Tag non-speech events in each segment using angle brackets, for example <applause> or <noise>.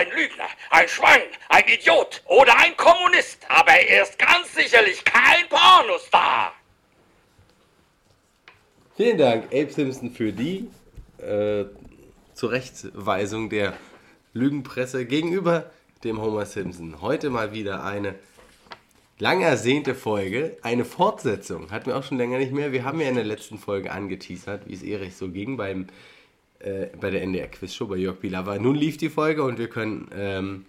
ein Lügner, ein Schwein, ein Idiot oder ein Kommunist, aber er ist ganz sicherlich kein Pornostar. Vielen Dank, Abe Simpson, für die äh, Zurechtweisung der Lügenpresse gegenüber dem Homer Simpson. Heute mal wieder eine lang ersehnte Folge, eine Fortsetzung. Hatten wir auch schon länger nicht mehr. Wir haben ja in der letzten Folge angeteasert, wie es Erich so ging beim, äh, bei der NDR Quizshow bei Jörg Pilawa. Nun lief die Folge und wir können ähm,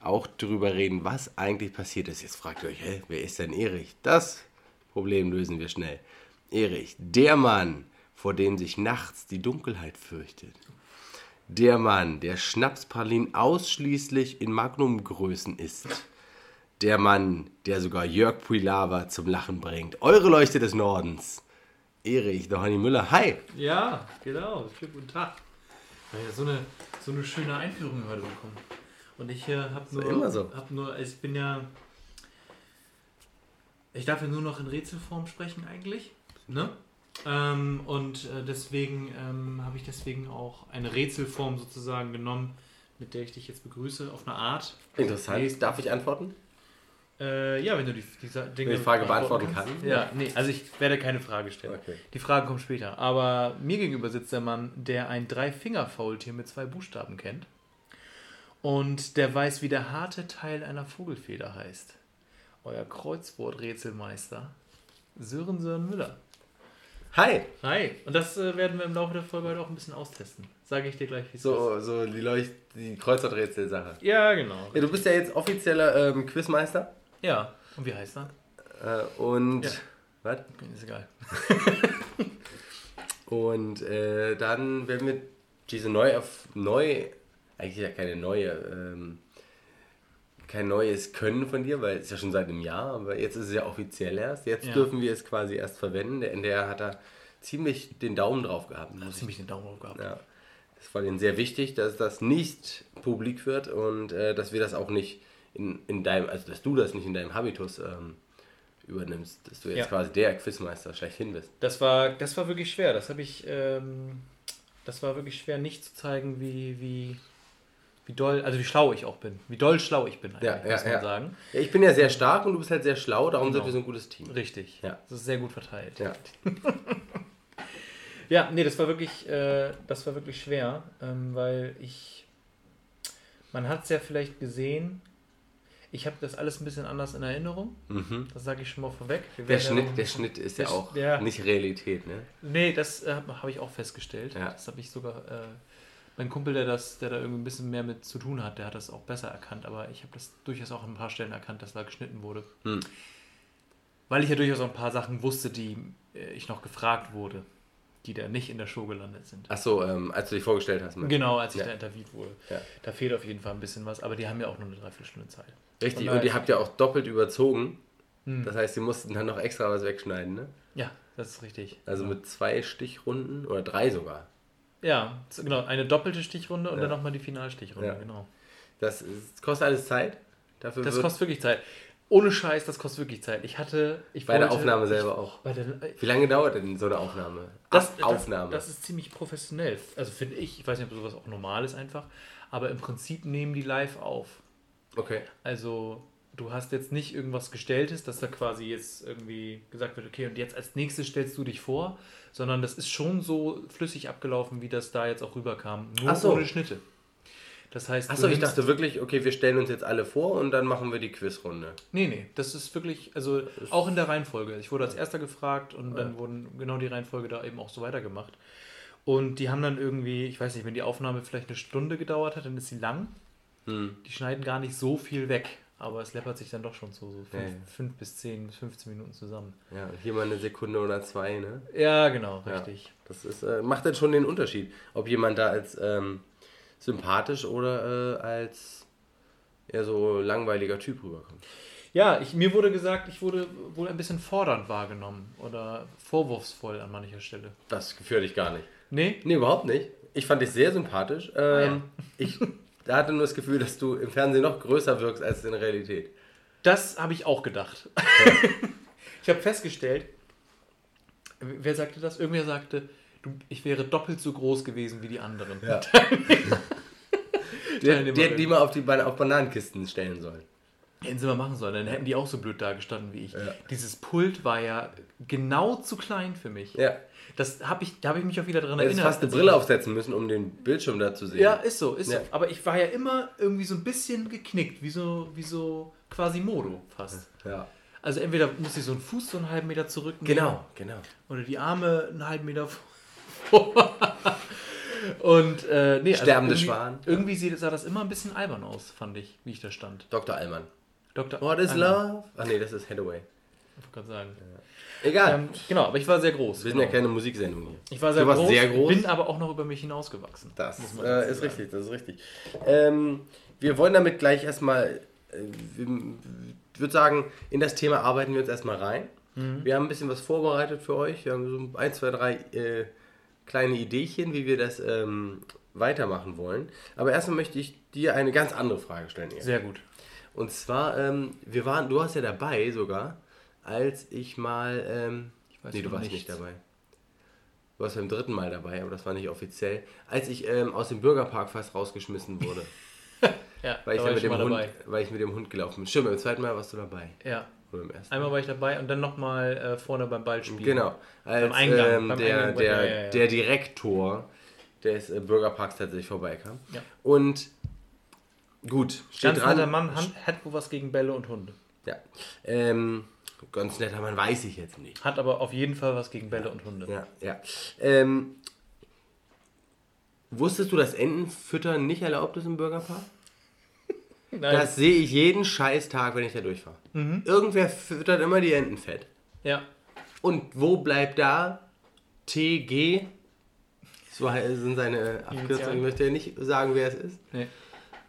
auch darüber reden, was eigentlich passiert ist. Jetzt fragt ihr euch, hä, wer ist denn Erich? Das Problem lösen wir schnell. Erich, der Mann, vor dem sich nachts die Dunkelheit fürchtet. Der Mann, der Schnapspralinen ausschließlich in Magnumgrößen isst. Der Mann, der sogar Jörg Puilava zum Lachen bringt. Eure Leuchte des Nordens. Erich, der Honey Müller. Hi. Ja, genau. Schönen guten Tag. Ja, so, eine, so eine schöne Einführung heute bekommen. Und ich äh, habe nur, immer so. hab nur, ich bin ja, ich darf ja nur noch in Rätselform sprechen eigentlich, ne? Ähm, und äh, deswegen ähm, habe ich deswegen auch eine Rätselform sozusagen genommen, mit der ich dich jetzt begrüße, auf eine Art. Interessant. Darf ich antworten? Äh, ja, wenn du die, diese Dinge Wenn die Frage beantworten kann. Ja, nee, also ich werde keine Frage stellen. Okay. Die Frage kommt später. Aber mir gegenüber sitzt der Mann, der ein Drei-Finger-Faultier mit zwei Buchstaben kennt. Und der weiß, wie der harte Teil einer Vogelfeder heißt. Euer Kreuzworträtselmeister, Sören Sören Müller. Hi. Hi. Und das äh, werden wir im Laufe der Folge heute auch ein bisschen austesten. Sage ich dir gleich, wie es ist. So, so die, Leucht die Kreuzworträtsel-Sache. Ja, genau. Ja, du bist ja jetzt offizieller ähm, Quizmeister. Ja. Und wie heißt er? Äh, und. Ja. Was? Ist egal. <laughs> Und äh, dann werden wir diese neue, neu, eigentlich ja keine neue, ähm, kein neues Können von dir, weil es ist ja schon seit einem Jahr, aber jetzt ist es ja offiziell erst. Jetzt Ja. dürfen wir es quasi erst verwenden. Der NDR hat da ziemlich den Daumen drauf gehabt. ich Ziemlich den Daumen hoch gehabt. ja. Es war denen sehr wichtig, dass das nicht publik wird und äh, dass wir das auch nicht in, in deinem, also dass du das nicht in deinem Habitus ähm, übernimmst, dass du jetzt Ja. quasi der Quizmeister schlechthin bist. Das war, das war wirklich schwer. Das habe ich, ähm, das war wirklich schwer, nicht zu zeigen, wie, wie, wie doll, also wie schlau ich auch bin. Wie doll schlau ich bin, Ja, ja, muss man ja. sagen. Ja, ich bin ja sehr stark und du bist halt sehr schlau, darum sind Genau. wir so ein gutes Team. Richtig. Ja. Das ist sehr gut verteilt. Ja. <laughs> Ja, nee, das war wirklich, äh, das war wirklich schwer, ähm, weil ich, man hat es ja vielleicht gesehen, ich habe das alles ein bisschen anders in Erinnerung, Mhm. das sage ich schon mal vorweg. Der ja Schnitt, der Schnitt ist ja auch ja. nicht Realität, ne? Nee, das äh, habe ich auch festgestellt. Ja. Das habe ich sogar. Äh, mein Kumpel, der das, der da irgendwie ein bisschen mehr mit zu tun hat, der hat das auch besser erkannt. Aber ich habe das durchaus auch an ein paar Stellen erkannt, dass da geschnitten wurde. Hm. Weil ich ja durchaus auch ein paar Sachen wusste, die äh, ich noch gefragt wurde, die da nicht in der Show gelandet sind. Achso, ähm, als du dich vorgestellt hast. Genau, als ich Ja. da interviewt wurde. Ja. Da fehlt auf jeden Fall ein bisschen was, aber die haben ja auch nur eine Dreiviertelstunde Zeit. Richtig, Von und ihr habt ja auch doppelt überzogen. Hm. Das heißt, sie mussten dann noch extra was wegschneiden, ne? Ja, das ist richtig. Also genau. mit zwei Stichrunden oder drei sogar. Ja, so- genau. Eine doppelte Stichrunde und Ja. dann nochmal die Finalstichrunde, Ja. genau. Das ist, kostet alles Zeit. Dafür Das kostet wirklich Zeit. Ohne Scheiß, das kostet wirklich Zeit. Ich hatte. Ich bei der wollte- Aufnahme ich, selber auch. Bei der, Wie lange dauert denn so eine Aufnahme? das, Ab- Aufnahme. Das, das ist ziemlich professionell. Also finde ich, ich weiß nicht, ob sowas auch normal ist einfach, aber im Prinzip nehmen die live auf. okay. Also du hast jetzt nicht irgendwas Gestelltes, dass da quasi jetzt irgendwie gesagt wird, okay, und jetzt als nächstes stellst du dich vor, sondern das ist schon so flüssig abgelaufen, wie das da jetzt auch rüberkam. Nur so. ohne Schnitte. Das heißt, Achso, ich dachte wirklich, okay, wir stellen uns jetzt alle vor und dann machen wir die Quizrunde. Nee, nee, das ist wirklich, also auch in der Reihenfolge. Ich wurde als erster gefragt und dann Ja. wurden genau die Reihenfolge da eben auch so weitergemacht. Und die haben dann irgendwie, ich weiß nicht, wenn die Aufnahme vielleicht eine Stunde gedauert hat, dann ist sie lang. Hm. Die schneiden gar nicht so viel weg, aber es läppert sich dann doch schon so, so fünf, Ja, ja. fünf bis zehn bis 15 Minuten zusammen. Ja, hier mal eine Sekunde oder zwei, ne? Ja, genau, Ja. richtig. Das ist, äh, macht dann schon den Unterschied, ob jemand da als ähm, sympathisch oder äh, als eher so langweiliger Typ rüberkommt. Ja, ich, mir wurde gesagt, ich wurde wohl ein bisschen fordernd wahrgenommen oder vorwurfsvoll an mancher Stelle. Das gefühlt ich gar nicht. Nee? Nee, überhaupt nicht. Ich fand dich sehr sympathisch. Ähm, ich <laughs> da hatte nur das Gefühl, dass du im Fernsehen noch größer wirkst als in der Realität. Das habe ich auch gedacht. <laughs> ich habe festgestellt, wer sagte das? Irgendwer sagte, du, ich wäre doppelt so groß gewesen wie die anderen. Ja. Die, <laughs> Teilnehmer- die hätten die mal auf, die, auf Bananenkisten stellen sollen. Hätten sie mal machen sollen, dann hätten die auch so blöd dagestanden wie ich. Ja. Dieses Pult war ja genau zu klein für mich. Ja. Das hab ich, da habe ich mich auch wieder dran Du erinnert. fast eine Brille aufsetzen müssen, um den Bildschirm da zu sehen. Ja, ist so, ist Ja. so. Aber ich war ja immer irgendwie so ein bisschen geknickt, wie so, wie so quasi Modo fast. Ja. Also entweder muss ich so einen Fuß so einen halben Meter zurücknehmen. Genau, genau. Oder die Arme einen halben Meter vor. Und äh, nee, Sterbende irgendwie, Schwan. Irgendwie sah das immer ein bisschen albern aus, fand ich, wie ich da stand. Dr. Allmann. Dr. What is Alman, love? Ach nee, das ist Hathaway. Ich wollte gerade sagen. Egal. Ähm, genau, aber ich war sehr groß. Wir sind genau. ja keine Musiksendung hier. Ich war sehr groß, sehr groß. bin aber auch noch über mich hinausgewachsen. Das äh, ist richtig, das ist richtig. Ähm, wir wollen damit gleich erstmal, äh, ich würde sagen, in das Thema arbeiten wir uns erstmal rein. Mhm. Wir haben ein bisschen was vorbereitet für euch. Wir haben so ein, zwei, drei äh, kleine Ideechen, wie wir das ähm, weitermachen wollen. Aber erstmal möchte ich dir eine ganz andere Frage stellen. Erik. Sehr gut. Und zwar, ähm, wir waren, du warst ja dabei sogar, als ich mal, ähm, weiß nee, du warst nichts. nicht dabei. Du warst beim dritten Mal dabei, aber das war nicht offiziell. Als ich ähm, aus dem Bürgerpark fast rausgeschmissen wurde, <laughs> Ja, weil ich, war mit ich dem Hund, dabei. weil ich mit dem Hund gelaufen bin. Stimmt, beim zweiten Mal warst du dabei. Ja, Oder beim ersten. einmal war ich dabei und dann nochmal äh, vorne beim Ballspiel. Genau. Als Eingang, ähm, beim der, Eingang, der, ja, ja, ja. der Direktor des äh, Bürgerparks tatsächlich vorbeikam. Ja. Und gut, steht Ganz dran. netter Mann hat, hat wohl was gegen Bälle und Hunde. Ja. Ähm, ganz netter Mann, weiß ich jetzt nicht. Hat aber auf jeden Fall was gegen Bälle und Hunde. Ja, ja. Ähm, wusstest du, dass Entenfüttern nicht erlaubt ist im Bürgerpark? Nein. Das sehe ich jeden scheiß Tag, wenn ich da durchfahre. Mhm. Irgendwer füttert immer die Enten fett. ja. Und wo bleibt da TG? So sind seine Abkürzungen. Ich möchte ja nicht sagen, wer es ist. Nee.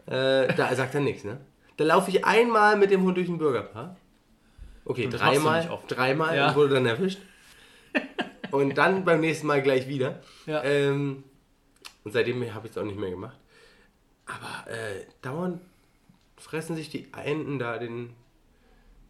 Äh, da sagt er nichts, ne? Da laufe ich einmal mit dem Hund durch den Bürgerpark. Okay, Und dreimal. Dreimal Ja. und wurde dann erwischt. <laughs> und dann beim nächsten Mal gleich wieder. Ja. Ähm, und seitdem habe ich es auch nicht mehr gemacht. Aber äh, dauernd fressen sich die Enten da den,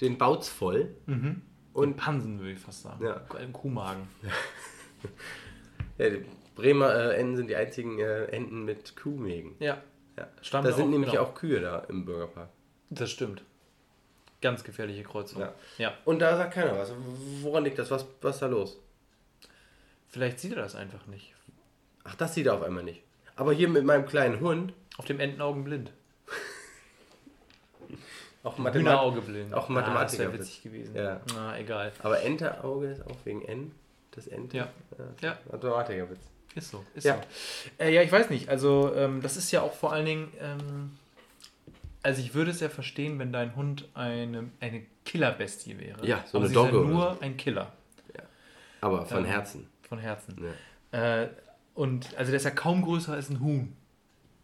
den Bauz voll. Und Und Pansen würde ich fast sagen. Ja. Im Kuhmagen. <laughs> ja, die Bremer äh, Enten sind die einzigen äh, Enten mit Kuhmägen. Ja, Ja. Stammen Da sind auch, nämlich genau. auch Kühe da im Bürgerpark. das stimmt. Ganz gefährliche Kreuzung. Ja. ja. Und da sagt keiner was. Woran liegt das? Was, was ist da los? Vielleicht sieht er das einfach nicht. Ach, das sieht er auf einmal nicht. Aber hier mit meinem kleinen Hund, Auf dem Entenaugen blind. Auch Hühnerauge Mathematik. blind. auch Ah, Mathematiker das wäre witzig gewesen. Ja. Na, egal. Aber Enterauge ist auch wegen N. Das Ente. Ja. Ja. Mathematikerwitz. Ist so. Ist Ja. so. Äh, ja, ich weiß nicht. Also, ähm, das ist ja auch vor allen Dingen. Ähm, also, ich würde es ja verstehen, wenn dein Hund eine, eine Killerbestie wäre. Ja, so Aber eine ja Dogge oder nur ein Killer. Aber von Ähm, Herzen. Von Herzen. Ja. Äh, und also, der ist ja kaum größer als ein Huhn.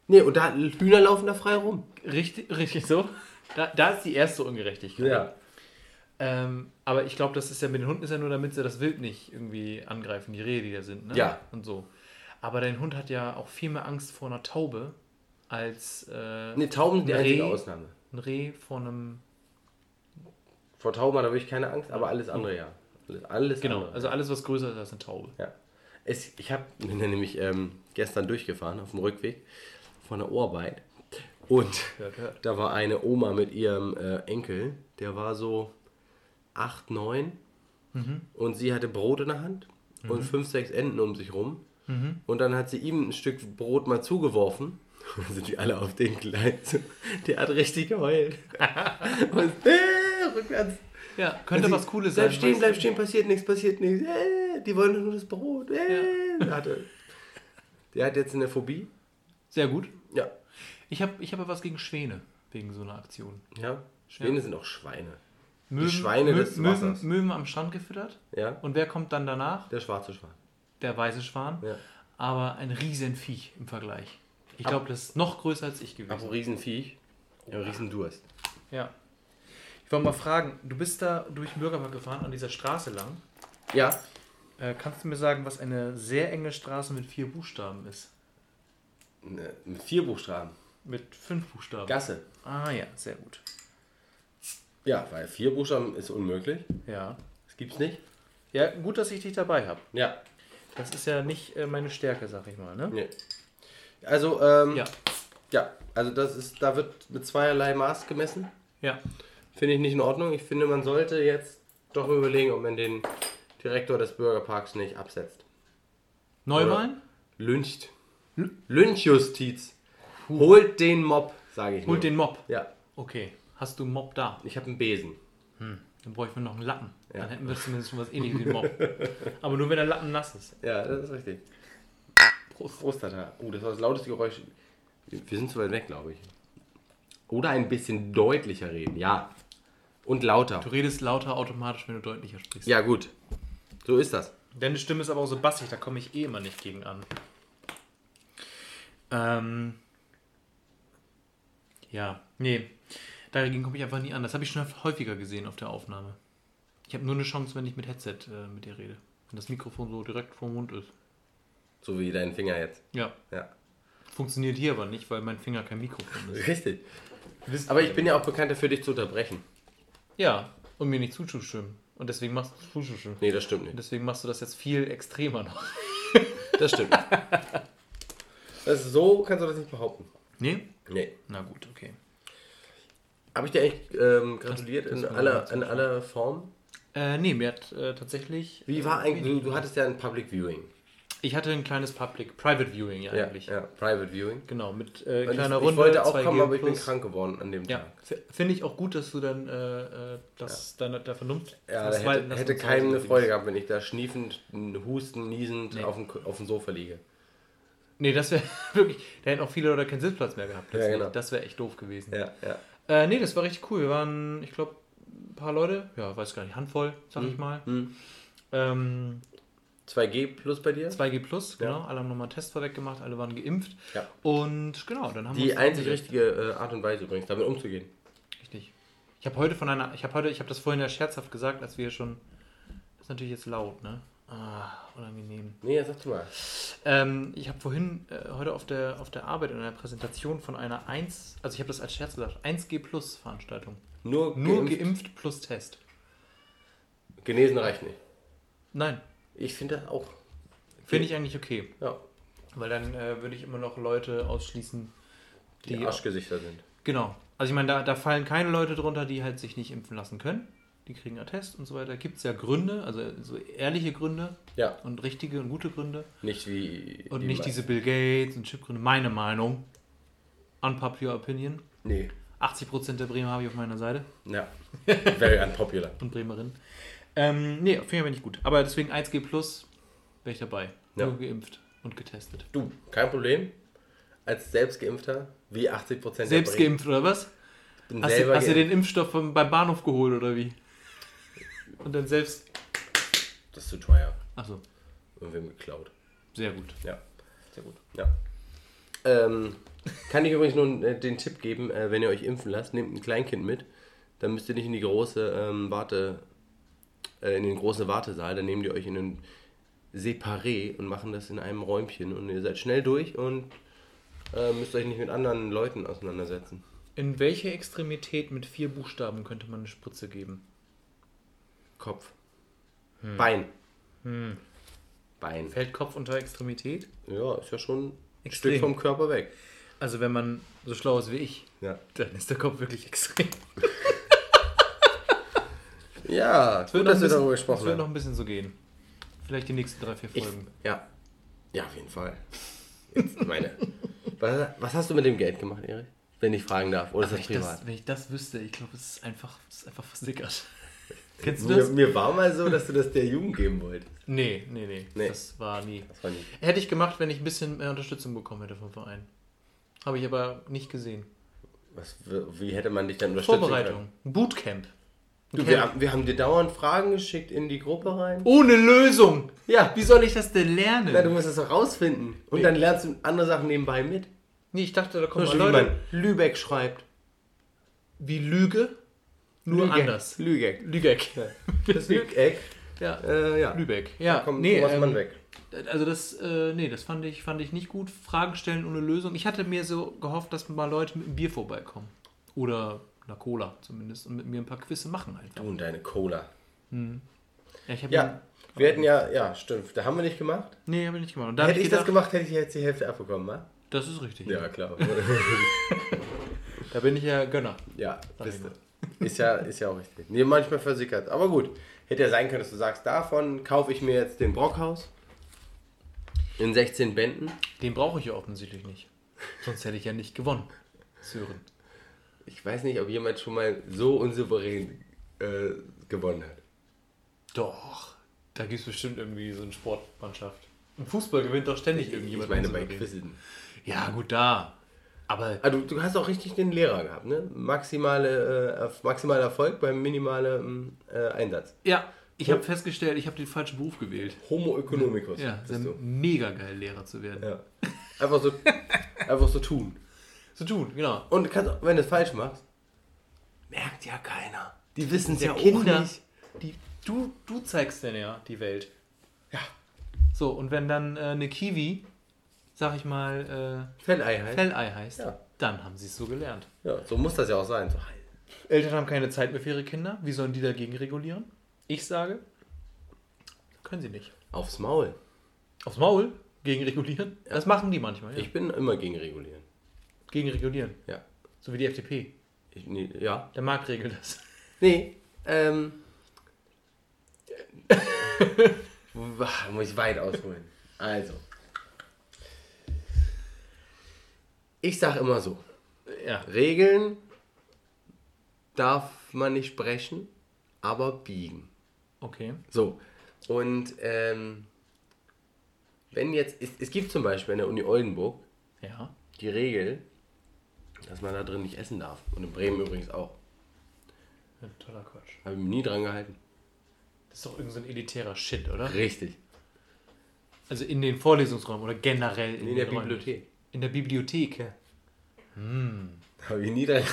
Nee, und da Hühner laufen da frei rum. Richtig, richtig so. Da, da ist die erste Ungerechtigkeit. Ähm, aber ich glaube, das ist ja mit den Hunden ist ja nur, damit sie das Wild nicht irgendwie angreifen, die Rehe, die da sind. Ne? Ja. Und so. Aber dein Hund hat ja auch viel mehr Angst vor einer Taube als äh, Nee, Tauben sind die ein einzige Reh, Ausnahme. ein Reh vor einem. Vor Tauben hat er wirklich keine Angst, aber alles andere ja. Alles, alles Genau, andere. also alles, was größer ist als eine Taube. Ja. Es, ich hab, <laughs> bin ja nämlich ähm, gestern durchgefahren auf dem Rückweg von der Arbeit. Und da war eine Oma mit ihrem äh, Enkel, der war so 8, 9. Mhm. Und sie hatte Brot in der Hand und fünf, sechs Enten um sich rum. Mhm. Und dann hat sie ihm ein Stück Brot mal zugeworfen. Und <laughs> dann sind die alle auf den so. Der hat richtig geheult. <laughs> und äh, rückwärts. Ja, könnte Sie- was Cooles bleib sein. stehen, weißt bleib stehen, passiert nichts, passiert nichts. Äh, die wollen doch nur das Brot. Äh, der, hatte, der hat jetzt eine Phobie. Sehr gut. Ja. Ich habe ich hab ja was gegen Schwäne, wegen so einer Aktion. ja. Schwäne sind auch Schweine. Möwen, Schweine Mö- des Möwen, Wassers. Möwen am Strand gefüttert. Ja. Und wer kommt dann danach? Der schwarze Schwan. Der weiße Schwan. Ja. Aber ein Riesenviech im Vergleich. Ich glaube, das ist noch größer als ich gewesen. Aber Riesenviech. Ja, Riesendurst. Ja. Ich wollte mal fragen, du bist da durch den Bürgerpark gefahren, an dieser Straße lang. Ja. Äh, kannst du mir sagen, was eine sehr enge Straße mit vier Buchstaben ist? Ne, Mit vier Buchstaben. Mit fünf Buchstaben. Gasse. Ah ja, sehr gut. Ja, weil vier Buchstaben ist unmöglich. Ja. Das gibt's nicht. Ja, gut, dass ich dich dabei habe. Ja. Das ist ja nicht äh, meine Stärke, sag ich mal, ne? Nee. Also, ähm, Ja. ja, also das ist, da wird mit zweierlei Maß gemessen. Ja. Finde ich nicht in Ordnung. Ich finde, man sollte jetzt doch überlegen, ob man den Direktor des Bürgerparks nicht absetzt. Neuwahlen? Lyncht. Lynchjustiz. Holt den Mob, sage ich nur. Holt den Mob. Ja, Okay. Hast du einen Mob da? ich habe einen Besen. Dann bräuchten wir noch einen Lappen. Ja. Dann hätten wir zumindest schon was ähnliches wie einen Mob. <laughs> Aber nur wenn der Lappen nass ist. Ja, das ist richtig. Prost, Prost, Tata. Oh, das war das lauteste Geräusch. Wir sind zu weit weg, glaube ich. Oder ein bisschen deutlicher reden, ja. Und lauter. Du redest lauter automatisch, wenn du deutlicher sprichst. Ja, gut. So ist das. Deine Stimme ist aber auch so bassig, da komme ich eh immer nicht gegen an. Ähm. Ja, nee. Dagegen komme ich einfach nie an. Das habe ich schon häufiger gesehen auf der Aufnahme. Ich habe nur eine Chance, wenn ich mit Headset äh, mit dir rede. Wenn das Mikrofon so direkt vor dem Mund ist. So wie dein Finger jetzt. Ja. Ja. Funktioniert hier aber nicht, weil mein Finger kein Mikrofon ist. Richtig. Aber ich bin ja auch bekannt dafür, dich zu unterbrechen. Ja, und mir nicht zuzustimmen. Und deswegen machst du zuzustimmen. Nee, das stimmt Und nicht. deswegen machst du das jetzt viel extremer noch. Das stimmt. <laughs> das ist so kannst du das nicht behaupten. Nee? Nee. Na gut, okay. Habe ich dir echt ähm, gratuliert Das- das in, aller, in aller Form? Äh, nee, mir hat äh, tatsächlich. Wie war eigentlich, du, du hattest ja ein Public Viewing. Ich hatte ein kleines Public, Private Viewing ja, Ja, eigentlich. ja, Private Viewing. Genau, mit äh, kleiner ich, Runde. ich wollte auch 2G kommen, aber ich bin krank geworden an dem Ja, Tag. finde ich auch gut, dass du dann äh, äh, das deiner der Vernunft. Ja, da das hätte, hätte keinem eine. Freude gehabt, wenn ich da schniefend, husten, niesend Nee. auf, dem, auf dem Sofa liege. Nee, das wäre <laughs> wirklich. Da hätten auch viele oder keinen Sitzplatz mehr gehabt. Ja, deswegen. genau. Das wäre echt doof gewesen. Ja, ja. Äh, nee, das war richtig cool. Wir waren, ich glaube, ein paar Leute, ja, weiß gar nicht, Handvoll, sag ich mal. Hm. Ähm, 2G plus bei dir? 2G Plus, genau. Ja. Alle haben nochmal einen Test vorweg gemacht, alle waren geimpft. Ja. Und genau, dann haben wir Die einzig richtige äh, Art und Weise übrigens, damit umzugehen. Richtig. Ich habe heute von einer, ich habe heute, ich habe das vorhin ja scherzhaft gesagt, als wir schon, das ist natürlich jetzt laut, ne? Ah, unangenehm. Nee, sag du mal. Ähm, ich habe vorhin äh, heute auf der, auf der Arbeit in einer Präsentation von einer 1, also ich habe das als Scherz gesagt, 1G Plus Veranstaltung. Nur, Nur geimpft, geimpft plus Test. genesen reicht nicht. Nein, Ich finde das auch. finde ich eigentlich okay. Ja, Weil dann äh, würde ich immer noch Leute ausschließen, die, die. Arschgesichter sind. Genau. Also ich meine, da, da fallen keine Leute drunter, die halt sich nicht impfen lassen können. Die kriegen einen Test und so weiter. Gibt es ja Gründe, also so ehrliche Gründe Ja, und richtige und gute Gründe. nicht wie. Und nicht diese Bill Gates und Chipgründe. Meine Meinung. Unpopular Opinion. Nee. 80% der Bremer habe ich auf meiner Seite. Ja. Very unpopular. <laughs> Und Bremerin. Ähm, nee, finde ich aber nicht gut. Aber deswegen 1G Plus wäre ich dabei. Ja. Nur geimpft und getestet. Du, kein Problem. Als Selbstgeimpfter, wie 80 Prozent Selbst geimpft oder was? Hast, du, hast du den Impfstoff vom, beim Bahnhof geholt oder wie? Und dann selbst. Das ist zu teuer. Achso, Irgendwem geklaut. sehr gut. Ja. Sehr gut. Ja. Ähm, kann ich übrigens nur äh, den Tipp geben, äh, wenn ihr euch impfen lasst, nehmt ein Kleinkind mit. Dann müsst ihr nicht in die große ähm, Warte, äh, in den großen Wartesaal. Dann nehmt ihr euch in einen Separé und machen das in einem Räumchen und ihr seid schnell durch und äh, müsst euch nicht mit anderen Leuten auseinandersetzen. In welche Extremität mit vier Buchstaben könnte man eine Spritze geben? Kopf. Hm. Bein. Bein. Fällt Kopf unter Extremität? Ja, ist ja schon ein Extrem. Stück vom Körper weg. Also wenn man so schlau ist wie ich, Ja. dann ist der Kopf wirklich extrem. <laughs> Ja, Es wird gut, dass noch wir ein darüber bisschen- Es gesprochen wird haben. noch ein bisschen so gehen. Vielleicht die nächsten drei, vier Ich, Folgen. ja. Ja, auf jeden Fall. Jetzt meine. <laughs> was, was hast du mit dem Geld gemacht, Erich? Wenn ich fragen darf. Oder ist wenn, das ich privat? das, wenn ich das wüsste, ich glaube, es ist einfach, es ist einfach versickert. Kennst du mir, das? mir war mal so, dass du das der Jugend geben wolltest. Nee, nee, nee, Nee. Das war nie. Das war nicht. Hätte ich gemacht, wenn ich ein bisschen mehr Unterstützung bekommen hätte vom Verein. Habe ich aber nicht gesehen. Was, wie hätte man dich dann unterstützen Vorbereitung. Ein Bootcamp. Können? Du, wir, haben- wir haben dir dauernd Fragen geschickt in die Gruppe rein. Ohne Lösung! Ja. Wie soll ich das denn lernen? Na, du musst das doch rausfinden. Und Nee. dann lernst du andere Sachen nebenbei mit. nee, ich dachte, da Zum mal Beispiel, wie Leute. man Lübeck schreibt. Wie Lüge, nur Lügeck. anders. Lügeck. Lübeck. <laughs> Das Lügeck. Ja. Äh, ja. Lübeck. Ja, Da kommt nee, Thomas ähm, Mann weg. Also das, äh, nee, das fand ich, fand ich nicht gut. Fragen stellen ohne Lösung. Ich hatte mir so gehofft, dass mal Leute mit einem Bier vorbeikommen. Oder einer Cola zumindest. Und mit mir ein paar Quizze machen einfach. Du und deine Cola. Ja, ich hab Ja, wir hätten ja, ja, stimmt. Da haben wir nicht gemacht. Nee, habe ich nicht gemacht. Hätte ich das gedacht, gemacht, hätte ich jetzt die Hälfte abbekommen, wa? Das ist richtig. Ja, klar. <laughs> <laughs> Da bin ich ja Gönner. ja, bist du. Ist ja, ist ja auch richtig. Nee, manchmal versickert. Aber gut. Hätte ja sein können, dass du sagst, davon kaufe ich mir jetzt den Brockhaus. In 16 Bänden. Den brauche ich ja offensichtlich nicht. Sonst hätte ich ja nicht gewonnen. Sören. Ich weiß nicht, ob jemand schon mal so unsouverän äh, gewonnen hat. Doch. Da gibt es bestimmt irgendwie so eine Sportmannschaft. Im Fußball gewinnt doch ständig Ich irgendjemand. meine bei. Quizzen. Ja, gut, da. Aber Ah, du, hast auch richtig den Lehrer gehabt, ne? Maximale, äh, maximaler Erfolg beim minimalen äh, Einsatz. ja, ich habe festgestellt, ich habe den falschen Beruf gewählt. Homo economicus. Ja, ist du. mega geil, Lehrer zu werden. Ja. Einfach so, <laughs> einfach so tun. Zu tun, genau. Und kannst, auch- wenn du es falsch machst, merkt ja keiner. Die wissen es ja auch Kinder, nicht. die, du, du zeigst denn ja die Welt. Ja. So, und wenn dann äh, eine Kiwi, sag ich mal, Fellei äh, heißt. Fellei heißt, Ja. dann haben sie es so gelernt. Ja, so muss das ja auch sein. So, Eltern haben keine Zeit mehr für ihre Kinder. Wie sollen die dagegen regulieren? Ich sage, können sie nicht. aufs Maul. Aufs Maul gegen regulieren? Das machen die manchmal, ja. Ich bin immer gegen regulieren. gegen regulieren. Ja. So wie die FDP. Ich, nee, ja. Der Markt regelt das. Nee, ähm. <laughs> Muss ich weit ausholen. Also. Ich sag immer so: Ja. Regeln darf man nicht brechen, aber biegen. Okay. So. Und ähm, wenn jetzt, es, es gibt zum Beispiel an der Uni Oldenburg Ja. die Regel, dass man da drin nicht essen darf. Und in Bremen übrigens auch. Ein toller Quatsch. Habe ich mich nie dran gehalten. Das ist doch irgendein so ein elitärer Shit, oder? Richtig. Also in den Vorlesungsräumen oder generell in, In der Räumen. Bibliothek. In der Bibliothek. Ja. Habe ich nie dran.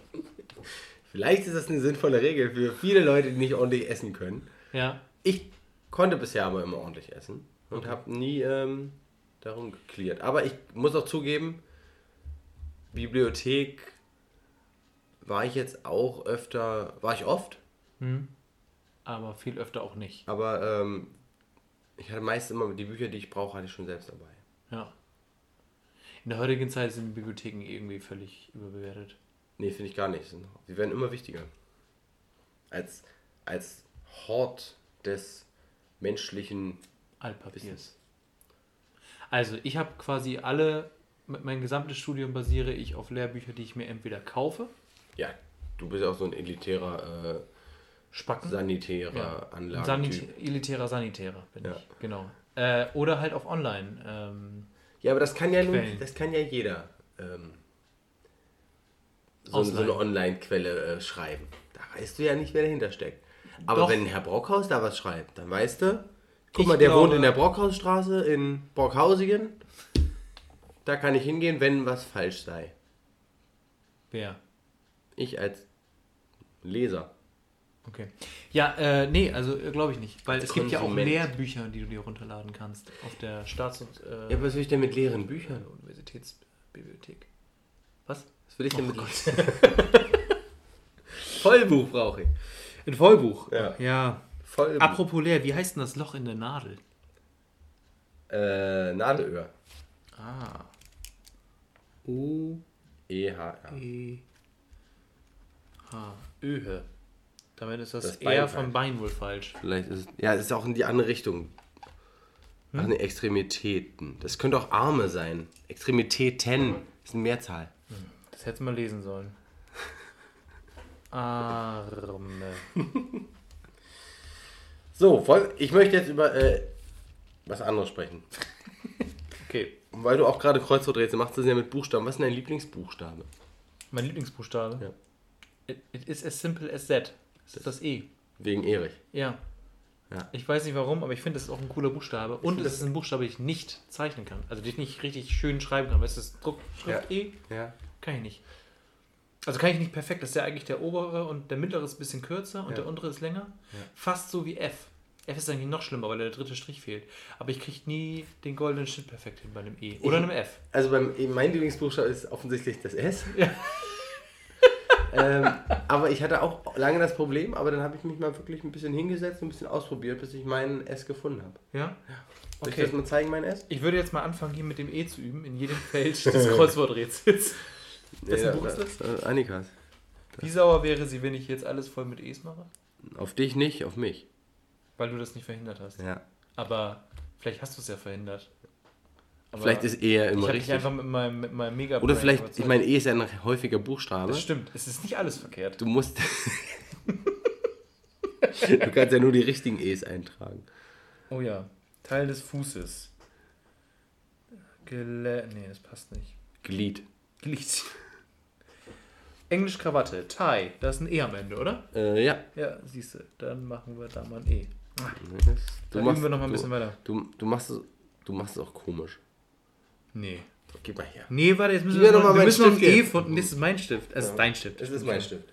<laughs> Vielleicht ist das eine sinnvolle Regel für viele Leute, die nicht ordentlich essen können. Ja. Ich konnte bisher aber immer ordentlich essen und habe nie ähm, darum geklärt. Aber ich muss auch zugeben, Bibliothek war ich jetzt auch öfter, war ich oft, Aber viel öfter auch nicht. aber ähm, ich hatte meist immer die Bücher, die ich brauche, hatte ich schon selbst dabei. Ja. In der heutigen Zeit sind Bibliotheken irgendwie völlig überbewertet. Nee, finde ich gar nicht. Sie werden immer wichtiger. Als, als Hort des menschlichen Altpapiers. Also, ich habe quasi alle, mein gesamtes Studium basiere ich auf Lehrbücher, die ich mir entweder kaufe, Ja, du bist ja auch so ein elitärer, äh, Spacken. sanitärer Ja. Anlagentyp. Sanit elitärer Sanitärer bin Ja. ich, genau. Äh, oder halt auf Online. Ähm, Ja, aber das kann ja nun, das kann ja jeder ähm, so, so eine Online-Quelle äh, schreiben. Da weißt du ja nicht, wer dahinter steckt. Aber Doch. wenn Herr Brockhaus da was schreibt, dann weißt du, guck Ich mal, der glaube- wohnt in der Brockhausstraße in Brockhausigen. Da kann ich hingehen, wenn was falsch sei. wer? Ich als Leser. Okay. Ja, äh, nee, also glaube ich nicht. Weil es gibt ja auch Konsument. Lehrbücher, die du dir runterladen kannst auf der Staats- und äh, Ja, was will ich denn mit leeren Büchern? Universitätsbibliothek. Was? Was will ich denn Oh mit <laughs> Vollbuch brauche ich. Ein Vollbuch. Ja. ja. Vollbuch. Apropos leer, wie heißt denn das Loch in der Nadel? äh, Nadelöhr. Ah. U E-H-R. E H Öhe. Damit ist das, Das eher Bein vom falsch. Bein wohl falsch. Vielleicht ist es. Ja, es ist auch in die andere Richtung. Ach ne, Extremitäten. Das könnte auch Arme sein. Extremitäten ist eine Mehrzahl. Das hättest du mal lesen sollen. <laughs> Arme. <laughs> So, voll, ich möchte jetzt über äh, was anderes sprechen. <laughs> Okay. Und Weil du auch gerade Kreuzworträtsel machst, das ja mit Buchstaben. Was ist denn dein Lieblingsbuchstabe? Mein Lieblingsbuchstabe. Ja. It, it is as simple as that. Das ist das E. Wegen Erich. Ja. Ja. Ich weiß nicht warum, aber ich finde, das ist auch ein cooler Buchstabe. Und finde es ist ein Buchstabe, den ich nicht zeichnen kann. Also, den ich nicht richtig schön schreiben kann. Weil es ist Druck, Schrift Ja. E. Ja. Kann ich nicht. Also kann ich nicht perfekt. Das ist ja eigentlich der obere und der mittlere ist ein bisschen kürzer und Ja. der untere ist länger. Fast so wie F. F ist eigentlich noch schlimmer, weil der dritte Strich fehlt. Aber ich kriege nie den goldenen Schnitt perfekt hin bei einem E. Oder einem F. Also beim, mein Lieblingsbuchstabe ist offensichtlich das S. Ja. <laughs> ähm, aber ich hatte auch lange das Problem, aber dann habe ich mich mal wirklich ein bisschen hingesetzt und ein bisschen ausprobiert, bis ich meinen S gefunden habe. Ja? Soll ich Okay. das mal zeigen, mein S? Ich würde jetzt mal anfangen, hier mit dem E zu üben, in jedem Feld des <laughs> Kreuzworträtsels. Wessen Buch ist das? Äh, Annikas. Wie sauer wäre sie, wenn ich jetzt alles voll mit E's mache? Auf dich nicht, auf mich. Weil du das nicht verhindert hast. Ja. Aber vielleicht hast du es ja verhindert. Aber Vielleicht ist eher ich immer dich richtig. einfach mit meinem, mit meinem mega Oder vielleicht, ich meine, E ist ja ein häufiger Buchstabe. Das stimmt, es ist nicht alles verkehrt. Du musst. <laughs> du kannst ja nur die richtigen E's eintragen. Oh ja, Teil des Fußes. Gele nee, das passt nicht. Glied. Glied. Englisch Krawatte, Tie, da ist ein E am Ende, oder? Äh, ja. Ja, siehst du, dann machen wir da mal ein E. Du Dann üben wir noch mal ein du, bisschen weiter. Du, du, machst es, du machst es auch komisch. Nee. Gib mal her. Nee, warte, jetzt müssen Gib wir, doch mal wir müssen noch ein Stift E von. Das ist mein Stift. Es ist dein Stift. Es ist mein Stift.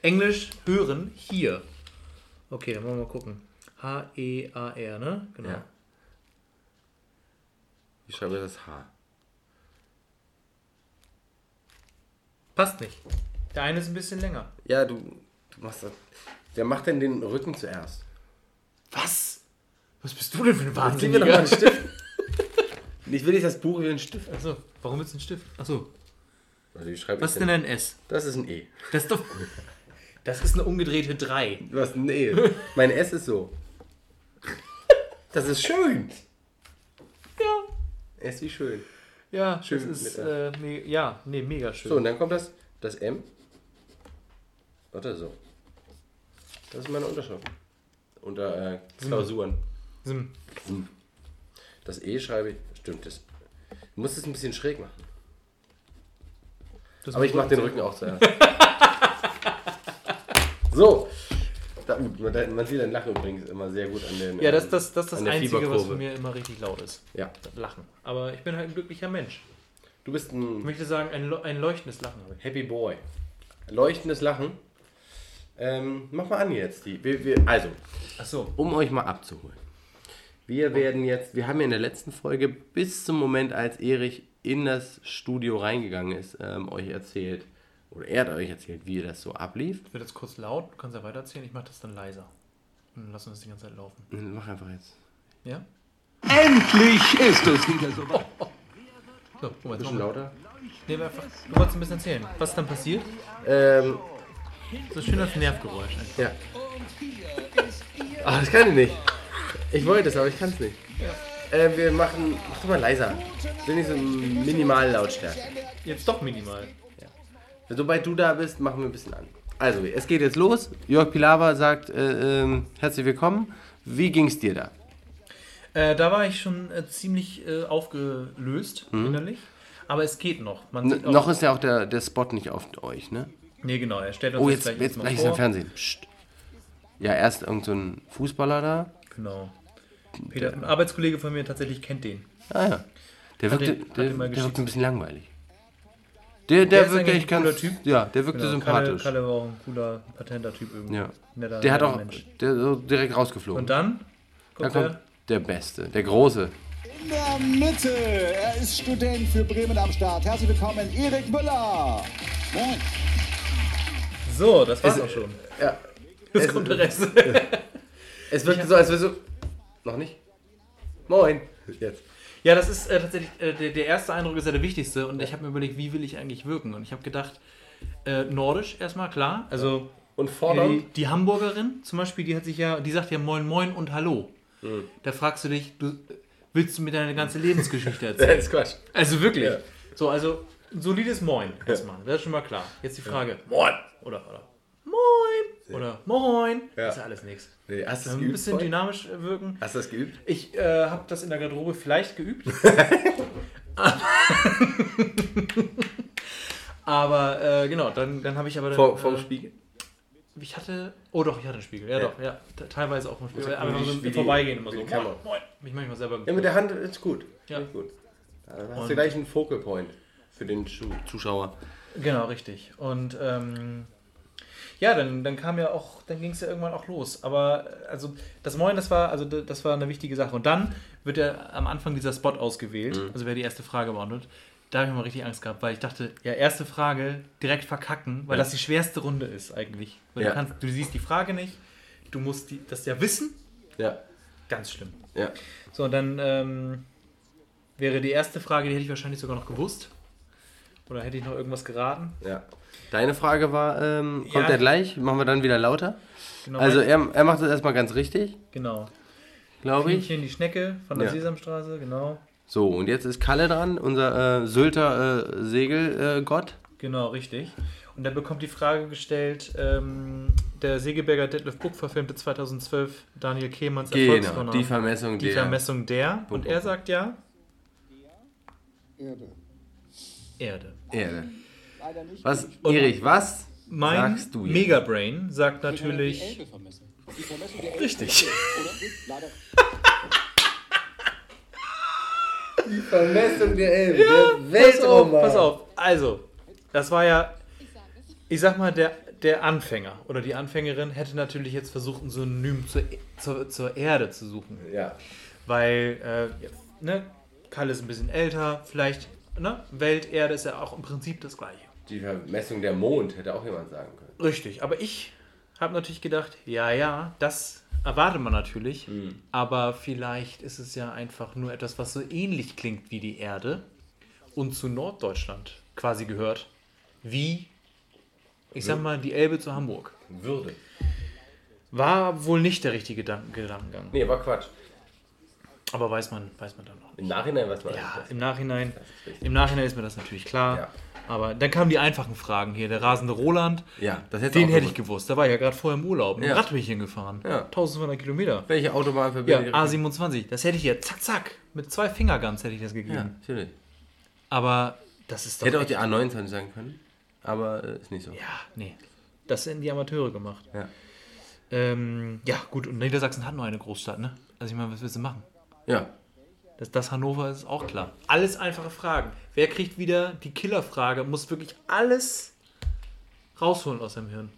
Englisch hören hier. Okay, dann wollen wir mal gucken. H-E-A-R, ne? Genau. Ja. Ich schreibe das H. Passt nicht. Der eine ist ein bisschen länger. Ja, du, du machst das. Wer macht denn den Rücken zuerst? Was? Was bist du denn für ein Jetzt gib mir doch mal einen Wahnsinniger? <laughs> Ich will nicht das Buch wie ein Stift. Achso, warum willst du einen Stift? Achso, Also ich schreibe was ist denn ein S? Das ist ein E. Das ist doch. <laughs> Das ist eine umgedrehte 3. Du hast ein E. mein S ist so. Das ist schön. Ja. S wie schön. Ja, Schön das ist. Äh, me ja, nee, mega schön. So, und dann kommt das, das M. Warte, so. Das ist meine Unterschrift. Unter äh, Klausuren. Sim. Das E schreibe ich. Stimmt, das. Du musst es ein bisschen schräg machen. Das Aber ich mache den Rücken auch zuerst. <laughs> so. Da, man, man sieht dein Lachen übrigens immer sehr gut an den. Ja, das, ähm, das, das ist das Einzige, was von mir immer richtig laut ist. Ja. Das Lachen. Aber ich bin halt ein glücklicher Mensch. Du bist Ich ein möchte sagen, ein, ein leuchtendes Lachen habe ich. Happy Boy. Leuchtendes Lachen. Ähm, mach mal an jetzt die. Wir, wir, also, Achso. um euch mal abzuholen. Wir werden jetzt, wir haben ja in der letzten Folge bis zum Moment, als Erich in das Studio reingegangen ist, ähm, euch erzählt, oder er hat euch erzählt, wie das so ablief. Wird jetzt kurz laut, du kannst ja weitererzählen, ich mache das dann leiser. Und dann lassen wir das die ganze Zeit laufen. Mach einfach jetzt. Ja? Endlich ist es wieder so. So, guck mal, jetzt Bisschen machen wir. lauter. Nee, einfach, du wolltest ein bisschen erzählen. Was ist dann passiert? Ähm, So schön als Nervgeräusch. einfach. ja. Ach, das kann ich nicht. Ich wollte es, aber ich kann es nicht. Äh, wir machen, mach doch mal leiser. Bin nicht so minimal Lautstärke. Jetzt doch minimal. Sobald du da bist, machen wir ein bisschen an. Also, es geht jetzt los. Jörg Pilawa sagt, äh, ähm, herzlich willkommen. Wie ging's dir da? Äh, da war ich schon äh, ziemlich äh, aufgelöst innerlich. Aber es geht noch. Man N sieht auch, noch ist ja auch der, der Spot nicht auf euch, ne? Nee, genau. Er stellt uns Oh, jetzt, jetzt, gleich, jetzt gleich ist im. Fernsehen. Psst. Ja, erst irgend so ein Fußballer da. Genau. Peter, ein Arbeitskollege von mir tatsächlich kennt den. Ah ja. Der wirkte, den- der, der wirkte ein bisschen langweilig. Der, der, ist wirkte eigentlich echt ein ganz. cooler Typ. Ja, der wirkte Genau, sympathisch. Kalle, Kalle war auch ein cooler, patenter Typ irgendwie. Ja. Netter, der hat auch. Mensch. Der so direkt rausgeflogen. Und dann da kommt, kommt er. der Beste, der Große. In der Mitte, er ist Student für Bremen am Start. Herzlich willkommen, Erik Müller. Moin. So, das war's Es- auch schon. Ja. Jetzt es- kommt der Rest. <laughs> Es wirkte so, als wäre so. Noch nicht? Moin. Jetzt. Ja, das ist äh, tatsächlich, äh, der, der erste Eindruck ist ja der wichtigste und ich habe mir überlegt, wie will ich eigentlich wirken? Und ich habe gedacht, äh, nordisch erstmal, klar. Also Und die, fordernd? die Hamburgerin zum Beispiel, die hat sich ja, die sagt ja Moin Moin und Hallo. Mhm. Da fragst du dich, du, willst du mir deine ganze Lebensgeschichte <laughs> erzählen? ist Quatsch. Also wirklich. Ja. So, also ein solides Moin erstmal. Das ist schon mal klar. Jetzt die Frage, Moin oder, oder oder Moin. Ja. Ist ja alles nichts. Nee, hast du das Ein geübt? bisschen vorhin? dynamisch äh, wirken. Hast du das geübt? Ich äh, habe das in der Garderobe vielleicht geübt. <laughs> aber äh, genau, dann, dann habe ich aber dann, Vor, vom äh, Spiegel? ich hatte, oh doch, ich hatte einen Spiegel, ja, Ja. doch, ja, te- teilweise auch vom Spiegel, aber wie so im Vorbeigehen immer so, moin, moin, mich manchmal selber Ja, mit der Hand ist gut. Ja. Ich gut. Da hast Und- du gleich einen Focal Point für den Zuschauer. Genau, richtig. Und ähm, ja, dann, dann kam ja auch, dann ging es ja irgendwann auch los. Aber äh, also das Moin, das war, also das war eine wichtige Sache. Und dann wird ja am Anfang dieser Spot ausgewählt, also wer die erste Frage beantwortet. Da habe ich mal richtig Angst gehabt, weil ich dachte, ja, erste Frage direkt verkacken, weil Ja. das die schwerste Runde ist eigentlich. Weil Ja. du, kannst, du siehst die Frage nicht, du musst die, das ja wissen. Ja. Ganz schlimm. Ja. So, und dann ähm, wäre die erste Frage, die hätte ich wahrscheinlich sogar noch gewusst. Oder hätte ich noch irgendwas geraten? Ja. Deine Frage war, ähm, kommt Ja. der gleich? Machen wir dann wieder lauter? Genau, Also er, er macht es erstmal ganz richtig, genau. glaube ich. Hähnchen die Schnecke von der Ja. Sesamstraße, genau. So, und jetzt ist Kalle dran, unser äh, Sylter äh, Segelgott. Genau, richtig. Und dann bekommt die Frage gestellt, ähm, der Segeberger Detlef Buck verfilmte 2012 Daniel Kehmanns genau, Erfolgsroman. die Vermessung Die der. Vermessung der. Und er sagt ja Erde. Erde. Erde. Leider nicht. Was, Erich, was Mein sagst du jetzt? Megabrain sagt natürlich. Elbe vermessen. <laughs> Die Vermessung der Richtig. Leider. Vermessung der Elbe, Pass auf, pass auf. Also, das war ja, ich sag mal, der, der Anfänger oder die Anfängerin hätte natürlich jetzt versucht, ein Synonym zur, zur, zur Erde zu suchen. Ja. Weil, äh, ja, ne, Kalle ist ein bisschen älter, vielleicht, ne, Welt, Erde ist ja auch im Prinzip das Gleiche. Die Vermessung der Mond hätte auch jemand sagen können. Richtig, aber ich habe natürlich gedacht, ja, ja, das erwartet man natürlich, aber vielleicht ist es ja einfach nur etwas, was so ähnlich klingt wie die Erde und zu Norddeutschland quasi gehört, wie, ich sag mal, die Elbe zu Hamburg. Würde. War wohl nicht der richtige Gedanken Gedankengang, Nee, war Quatsch. aber weiß man, weiß man dann noch. Im Nachhinein, war Ja, das? im Nachhinein, im Nachhinein ist mir das natürlich klar. Ja. Aber dann kamen die einfachen Fragen hier. Der rasende Roland, Ja, das hätte den hätte ich gewusst. Da war ich ja gerade vorher im Urlaub. Mit Ja. Rad bin ich hingefahren. Ja. 1200 Kilometer. Welche Autobahn Ja, verbindet A27. Das hätte ich jetzt, zack, zack, mit zwei Fingerguns hätte ich das gegeben. Ja, natürlich. Aber das ist doch. Hätte auch die echt- A29 sein können, aber äh, ist nicht so. Ja, nee. Das sind die Amateure gemacht. Ja. Ähm, ja, gut, und Niedersachsen hat nur eine Großstadt, ne? Also ich meine, was willst du machen? Ja. Das, das Hannover ist auch klar. Alles einfache Fragen. Wer kriegt wieder die Killerfrage? Muss wirklich alles rausholen aus seinem Hirn,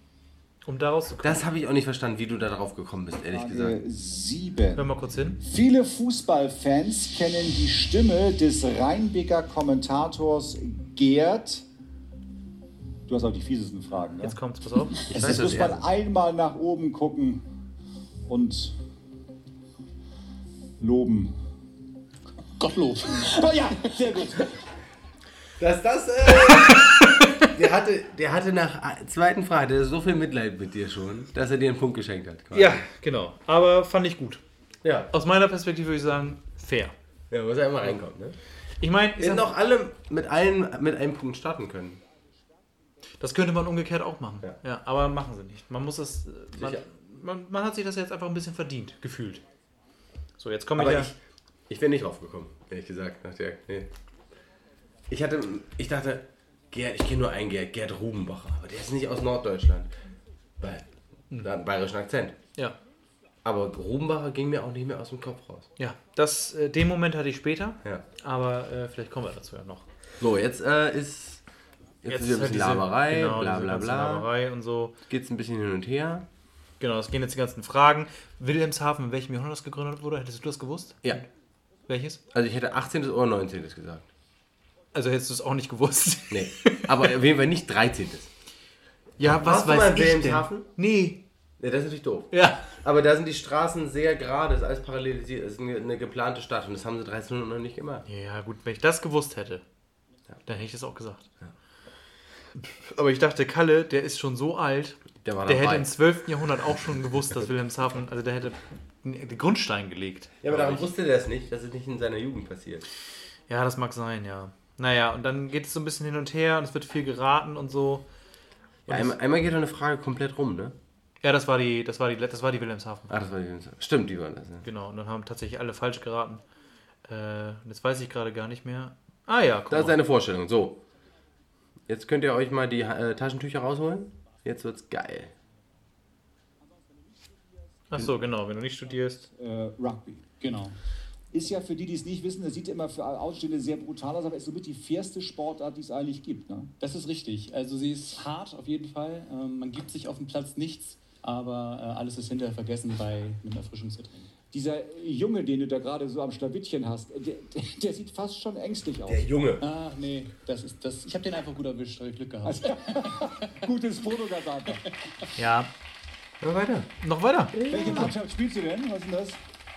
um daraus zu kommen. Das habe ich auch nicht verstanden, wie du da drauf gekommen bist, ehrlich gesagt. Frage 7. Hör mal kurz hin. Viele Fußballfans kennen die Stimme des Rheinbeker Kommentators Gerd. Du hast auch die fiesesten Fragen, ne? Jetzt kommt's, pass auf. Ich Jetzt weiß muss man eher. einmal nach oben gucken und loben. Gottlob. Oh <laughs> ja, sehr gut. Dass das, äh, <laughs> der, hatte, der hatte nach zweiten Frage der hatte so viel Mitleid mit dir schon, dass er dir einen Punkt geschenkt hat. quasi. Ja, genau. Aber fand ich gut. Ja. Aus meiner Perspektive würde ich sagen, fair. Ja, muss er immer reinkommen, ne? Ich meine, Wir hätten auch alle mit allen mit einem Punkt starten können. das könnte man umgekehrt auch machen. Ja. Ja, aber machen sie nicht. Man muss das. äh, Man, man, man hat sich das jetzt einfach ein bisschen verdient, gefühlt. So, jetzt komme ich ja. ich, ich wäre nicht drauf gekommen, ehrlich gesagt. Nach der, nee. Ich hatte, ich dachte, Gerd, ich kenne nur einen Gerd, Gerd Rubenbacher, aber der ist nicht aus Norddeutschland. Weil, der hat einen bayerischen Akzent. Ja. Aber Rubenbacher ging mir auch nicht mehr aus dem Kopf raus. Ja, das, äh, den Moment hatte ich später, Ja. aber äh, vielleicht kommen wir dazu ja noch. So, jetzt äh, ist jetzt, ist wieder ein halt bisschen Laberei, genau, bla diese bla bla. Laberei und so. Geht's ein bisschen hin und her. Genau, es gehen jetzt die ganzen Fragen. Wilhelmshaven, in welchem Jahrhundert das gegründet wurde? Hättest du das gewusst? Ja. Welches? Also ich hätte 18. oder 19. gesagt. Also hättest du es auch nicht gewusst. <laughs> Nee. Aber auf jeden Fall nicht 13. Ja, Warst du mal in Wilhelmshaven? Nee. Nee, das ist natürlich doof. Ja. Aber da sind die Straßen sehr gerade, das ist alles parallelisiert, es ist eine, eine geplante Stadt und das haben sie 1300 noch nicht gemacht. Ja, gut, wenn ich das gewusst hätte, dann hätte ich das auch gesagt. Aber ich dachte, Kalle, der ist schon so alt, Der war der hätte im 12. Jahrhundert auch schon gewusst, dass Wilhelmshaven, also der hätte den Grundstein gelegt. Ja, aber darum wusste der es nicht, dass es nicht in seiner Jugend passiert. Ja, das mag sein, ja. Naja, und dann geht es so ein bisschen hin und her und es wird viel geraten und so. Ja, einmal, einmal geht eine Frage komplett rum, ne? Ja, das war die, das war die, das war die Wilhelmshaven. Ah, das war die. Stimmt, die waren das, ne? Genau, und dann haben tatsächlich alle falsch geraten. Äh, und jetzt weiß ich gerade gar nicht mehr. Ah ja, guck Das ist mal. eine Vorstellung. So. Jetzt könnt ihr euch mal die äh, Taschentücher rausholen. Jetzt wird's geil. Ach so, genau, wenn du nicht studierst. Äh, Rugby. Genau. Ist ja für die, die es nicht wissen, das sieht immer für Ausstehende sehr brutal aus, aber ist somit die fairste Sportart, die es eigentlich gibt. Ne? Das ist richtig. Also sie ist hart auf jeden Fall. Ähm, man gibt sich auf dem Platz nichts, aber äh, alles ist hinterher vergessen bei einem Erfrischungsgetränk. Dieser Junge, den du da gerade so am Schlawittchen hast, der, der, der sieht fast schon ängstlich aus. Der Junge. Ah, nee, das ist das. Ich habe den einfach gut erwischt, habe ich Glück gehabt. Also, <laughs> Gutes Foto, Gasata. Ja, Ja, weiter. noch weiter. Welche Mannschaft spielst du denn? Was ist denn das?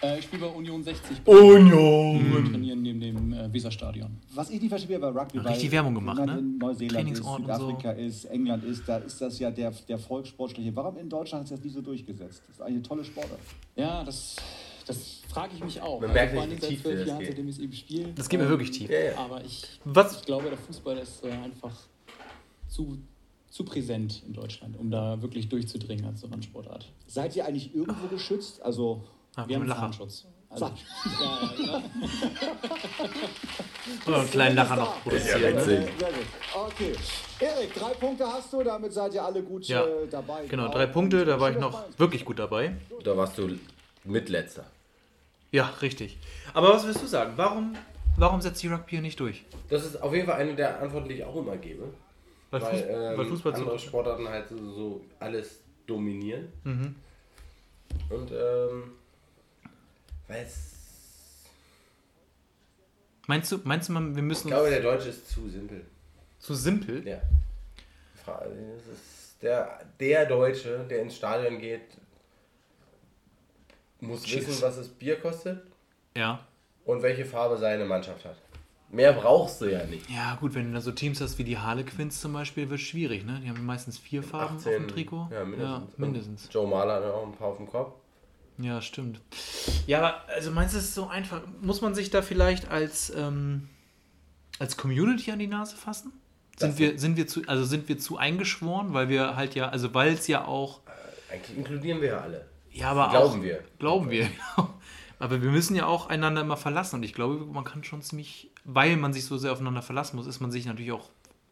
Äh, ich spiele bei Union 60. Union. Wir trainieren neben dem äh, Weserstadion. Was ich nicht verstehe bei Rugby, weil Richtig Werbung gemacht, man ne? in Neuseeland ist, Trainingsort und so. Südafrika ist, England ist, da ist das ja der, der Volkssportliche. Warum in Deutschland ist das nicht so durchgesetzt? Das ist eigentlich eine tolle Sportart. Ja, das, das frage ich mich auch. Man merkt wie seit tief zwölf das Jahren, geht. seitdem ich es eben spiele. Das geht mir Ähm, wirklich tief. Ja, ja. Aber ich, Was? ich glaube, der Fußball ist äh, einfach zu, zu präsent in Deutschland, um da wirklich durchzudringen als so eine Sportart. Seid ihr eigentlich irgendwo geschützt? Also, Ah, Wir haben. Zahnschutz. Also, Zahn- <laughs> ja, ja, genau. <laughs> So, einen kleinen Lacher noch Ja, produzieren. Sehr gut. Okay. Erik, drei Punkte hast du, damit seid ihr alle gut Ja. äh, dabei. Genau, drei Punkte, da war ich noch wirklich gut dabei. Da warst du mitletzter. Ja, richtig. Aber was willst du sagen? Warum, warum setzt die Rugby hier nicht durch? Das ist auf jeden Fall eine der Antworten, die ich auch immer gebe. Weil, Weil, ähm, weil Fußball andere zu. Sportarten halt so, so alles dominieren. Mhm. Und ähm, weil es. Meinst du, meinst du, man, wir müssen Ich glaube, der Deutsche ist zu simpel. zu simpel? Ja. Das ist der, der Deutsche, der ins Stadion geht, muss Cheers. wissen, was das Bier kostet Ja. und welche Farbe seine Mannschaft hat. Mehr brauchst du ja nicht. Ja, gut, wenn du da so Teams hast wie die Harlequins zum Beispiel, wird schwierig, ne? Die haben meistens vier Farben auf dem Trikot. Ja, mindestens. Ja, mindestens. Joe Mahler hat auch ein paar auf dem Kopf. Ja, stimmt. Ja, aber also meinst du, es ist so einfach? Muss man sich da vielleicht als, ähm, als Community an die Nase fassen? Sind Das- wir, sind wir zu, also sind wir zu eingeschworen, weil wir halt ja, also weil es ja auch, Eigentlich inkludieren wir ja alle. ja, aber Glauben auch, wir. Glauben wir, <laughs> genau. Aber wir müssen ja auch einander immer verlassen und ich glaube, man kann schon ziemlich, weil man sich so sehr aufeinander verlassen muss, ist man sich natürlich auch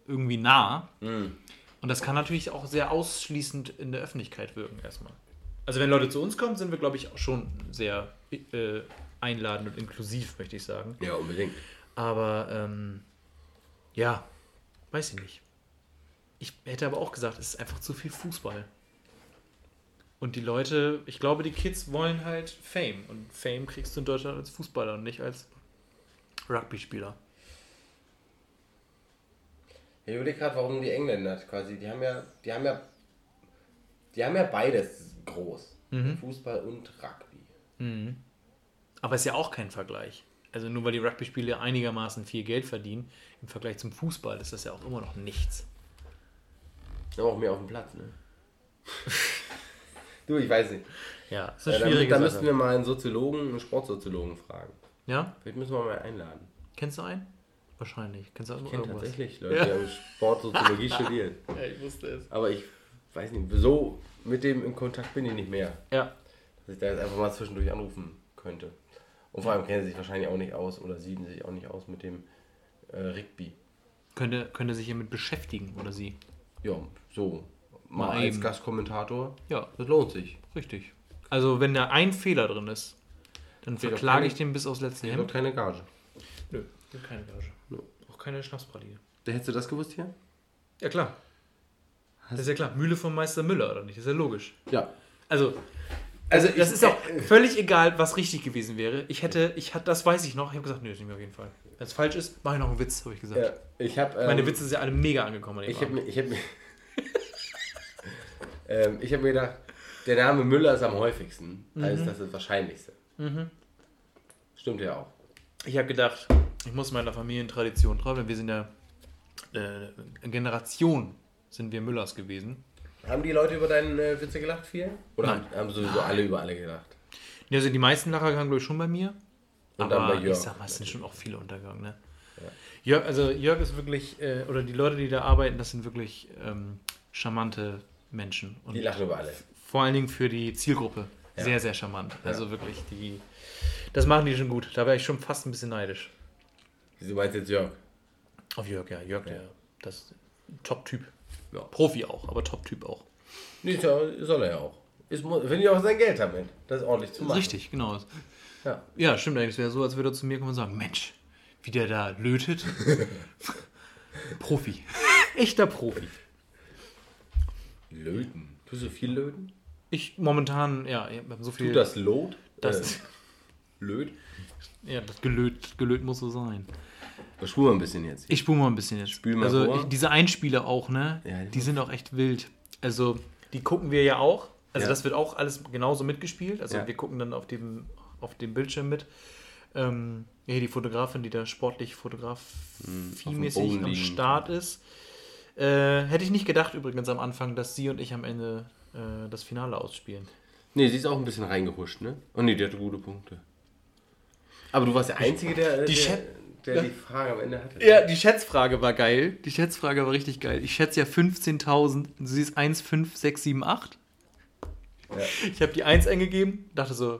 irgendwie nah. Mhm. Und das kann natürlich auch sehr ausschließend in der Öffentlichkeit wirken, erstmal. Also, wenn Leute zu uns kommen, sind wir, glaube ich, auch schon sehr äh, einladend und inklusiv, möchte ich sagen. Ja, unbedingt. Aber, ähm, ja, weiß ich nicht. Ich hätte aber auch gesagt, es ist einfach zu viel Fußball. Und die Leute, ich glaube, die Kids wollen halt Fame. Und Fame kriegst du in Deutschland als Fußballer und nicht als Rugby-Spieler. Ich überlege gerade, warum die Engländer quasi, die haben ja, die haben ja, die haben ja beides groß. Mhm. Fußball und Rugby. Aber ist ja auch kein Vergleich. Also nur weil die Rugby-Spieler einigermaßen viel Geld verdienen, im Vergleich zum Fußball ist das ja auch immer noch nichts. Aber auch mehr auf dem Platz, ne? <laughs> du, ich weiß nicht. Ja, ist Ja, eine da, schwierige da müssten wir mal einen Soziologen, einen Sportsoziologen fragen. ja? Vielleicht müssen wir mal einladen. Kennst du einen? Wahrscheinlich. Kennst du Ich kenne irgendwas? tatsächlich Leute, Ja. die haben Sportsoziologie <laughs> studiert. Ja, ich wusste es. Aber ich weiß nicht, so mit dem in Kontakt bin ich nicht mehr. Ja. Dass ich da jetzt einfach mal zwischendurch anrufen könnte. Und vor allem kennen sie sich wahrscheinlich auch nicht aus oder sieben sich auch nicht aus mit dem äh, Rigby. Könnte, könnte sich hiermit beschäftigen, oder sie? Ja, so. Mal, Mal als. Gastkommentator. Ja, Das lohnt sich. richtig. Also, wenn da ein Fehler drin ist, dann Fehlt verklage keine- ich den bis aufs letzte Ich Hemd. keine Gage. Nö, keine Gage. Auch keine Schnapspraline. Hättest du das gewusst hier? Ja, klar. Das ist ja klar. Mühle von Meister Müller, oder nicht? Das ist ja logisch. Ja. Also, Also das ich- ist auch völlig egal, was richtig gewesen wäre. Ich hätte, ich hatte, das weiß ich noch. Ich habe gesagt, nö, das nehmen wir auf jeden Fall. Wenn es falsch ist, mache ich noch einen Witz, habe ich gesagt. Ja, ich habe. Ähm, Meine Witze sind ja alle mega angekommen. an Ich habe ich hab mir, <laughs> ähm, ich hab mir gedacht, der Name Müller ist am häufigsten. Also das ist das Wahrscheinlichste. Stimmt ja auch. Ich habe gedacht, ich muss meiner Familientradition treu bleiben. Wir sind ja äh, eine Generation sind wir Müllers gewesen. Haben die Leute über deine äh, Witze gelacht viel? Oder Nein. haben, haben sowieso alle über alle gelacht? Ja, also die meisten Lacher kamen, glaube ich, schon bei mir. Und aber dann bei Jörg. ich sag mal, es sind schon auch viele untergegangen. Ne? Jörg, also Jörg ist wirklich, äh, oder die Leute, die da arbeiten, das sind wirklich ähm, charmante Menschen. Und Die lachen über alle. vor allen Dingen für die Zielgruppe Ja. sehr, sehr charmant. Also wirklich, die, das machen die schon gut. Da wäre ich schon fast ein bisschen neidisch. Du meinst jetzt Jörg? Auf Jörg, ja. Jörg, der, das Top-Typ. Ja. Profi auch, aber Top-Typ auch. Nee, soll er ja auch. Ist, will ja auch sein Geld damit. Das ist ordentlich zu machen. Richtig, genau. Ja. Ja, stimmt eigentlich. Es wäre so, als würde er zu mir kommen und sagen, Mensch, wie der da lötet. <laughs> Profi. Echter Profi. Löten. Tust du viel löten? Ich momentan, ja, ich hab so viel. Tut das Lot? Das Äh. Blöd. ja, das gelöt, gelöt muss so sein. Spul mal ein bisschen jetzt. Ich spule mal ein bisschen jetzt. Spül mal also ich, diese Einspieler auch, ne? Ja, die die sind auch echt wild. Also die gucken wir ja auch. Also Ja. das wird auch alles genauso mitgespielt. Also Ja. wir gucken dann auf dem, auf dem Bildschirm mit. Ähm, ja, die Fotografin, die da sportlich fotografiemäßig am. Start ist. Äh, hätte ich nicht gedacht übrigens am Anfang, dass sie und ich am Ende äh, das Finale ausspielen. Nee, sie ist auch ein bisschen reingehuscht, ne? Oh nee, die hatte gute Punkte. Aber du warst der Einzige, der Die der, Chat- der die Frage am Ende hatte. Ja, die Schätzfrage war geil. Die Schätzfrage war richtig geil. Ich schätze ja 15.000. Du siehst 1, 5, 6, 7, 8. Ja. Ich habe die 1 eingegeben, dachte so,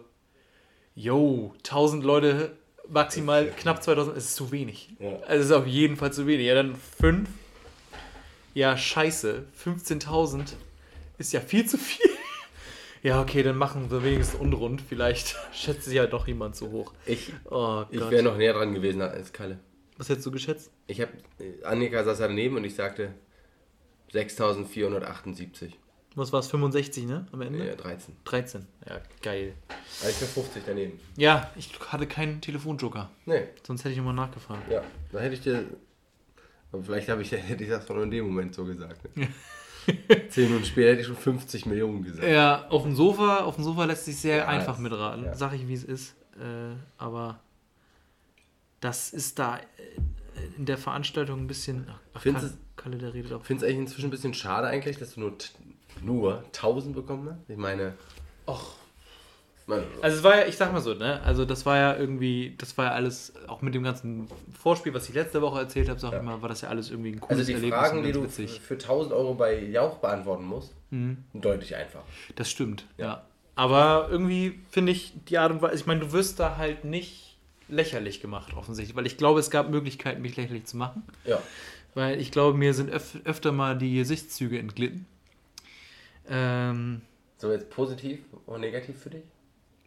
yo, 1000 Leute, maximal knapp 2000, ist zu wenig. Ja. Also ist auf jeden Fall zu wenig. Ja, dann 5. Ja, scheiße. 15.000 ist ja viel zu viel. <laughs> Ja, okay, dann machen wir wenigstens unrund. Vielleicht <laughs> schätzt sich ja doch jemand zu hoch. Ich, Oh ich wäre noch näher dran gewesen als Kalle. Was hättest du geschätzt? Ich habe Annika saß da daneben und ich sagte 6478. Was war es? 65, ne? Am Ende? Ja, 13. 13. Ja, geil. Also ich war 50 daneben. Ja, ich hatte keinen Telefonjoker. Nee, Sonst hätte ich nochmal nachgefragt. ja. Da hätte ich dir. Aber vielleicht habe ich, hätte ich das doch nur in dem Moment so gesagt. Ne? <laughs> Zehn Minuten später hätte ich schon 50 Millionen gesagt. Ja, auf dem Sofa, auf dem Sofa lässt sich sehr Ja, einfach mitraten. ja. Sag ich, wie es ist. Äh, aber das ist da äh, in der Veranstaltung ein bisschen. Ach, Findest Kalle, Kalle, der redet auch. Ich finde es eigentlich inzwischen ein bisschen schade eigentlich, dass du nur, nur 1000 bekommen hast. Ich meine. Och. Also es war ja, ich sag mal so, ne? Also das war ja irgendwie, das war ja alles, auch mit dem ganzen Vorspiel, was ich letzte Woche erzählt habe, sag Ja. ich mal, war das ja alles irgendwie ein also cooles die Erlebnis Fragen, und die du für 1000 Euro bei Jauch beantworten musst, Mhm. deutlich einfach. Das stimmt, ja. Ja. Aber irgendwie finde ich die Art und Weise, ich meine, du wirst da halt nicht lächerlich gemacht, offensichtlich, weil ich glaube, es gab Möglichkeiten, mich lächerlich zu machen. Ja. Weil ich glaube, mir sind öf öfter mal die Gesichtszüge entglitten. Ähm, So jetzt positiv oder negativ für dich?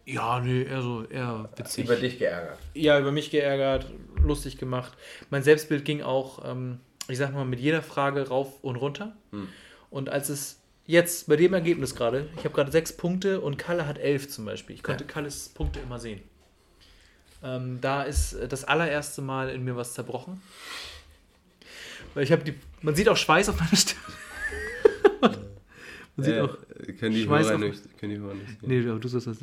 Ja, nee, eher so, eher witzig. Über dich geärgert. Ja, über mich geärgert, lustig gemacht. Mein Selbstbild ging auch, ähm, ich sag mal, mit jeder Frage rauf und runter. Hm. Und als es jetzt bei dem Ergebnis gerade, ich habe gerade sechs Punkte und Kalle hat elf zum Beispiel. Ich konnte Ja. Kalles Punkte immer sehen. Ähm, da ist äh, das allererste Mal in mir was zerbrochen. Weil ich habe die, man sieht auch Schweiß auf meiner Stirn. <laughs> man sieht auch, können die Schmeiß Hörer auf- nicht, können die Hörer nicht sehen. nee, aber du sollst das.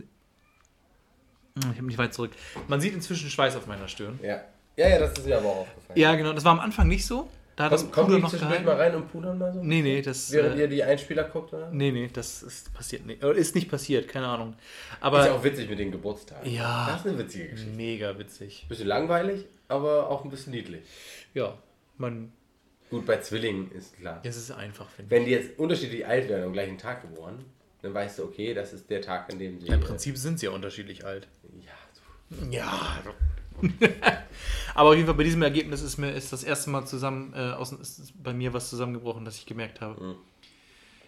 Hm, Ich habe nicht weit zurück. Man sieht inzwischen Schweiß auf meiner Stirn. Ja. ja, ja, das ist mir aber auch aufgefallen. Ja, genau. Das war am Anfang nicht so. Da hat das Komm, komm Puder die noch gehalten. mal rein und pudern mal so? Nee, nee, das. Während Äh, ihr die Einspieler guckt, oder? nee, nee, das ist passiert nicht. Ist nicht passiert, keine Ahnung. ist Aber ja auch witzig mit den Geburtstagen. Ja. Das ist eine witzige Geschichte. mega witzig. Bisschen langweilig, aber auch ein bisschen niedlich. Ja, man. Gut, bei Zwillingen ist klar. Das ist einfach, finde ich. Wenn die jetzt unterschiedlich alt werden und am gleichen Tag geboren, dann weißt du, okay, das ist der Tag, an dem sie. Ja, Im Prinzip sind sie ja unterschiedlich alt. Äh, ja. Ja. <laughs> Aber auf jeden Fall bei diesem Ergebnis ist mir ist das erste Mal zusammen äh, aus, ist bei mir was zusammengebrochen, dass ich gemerkt habe. Mhm.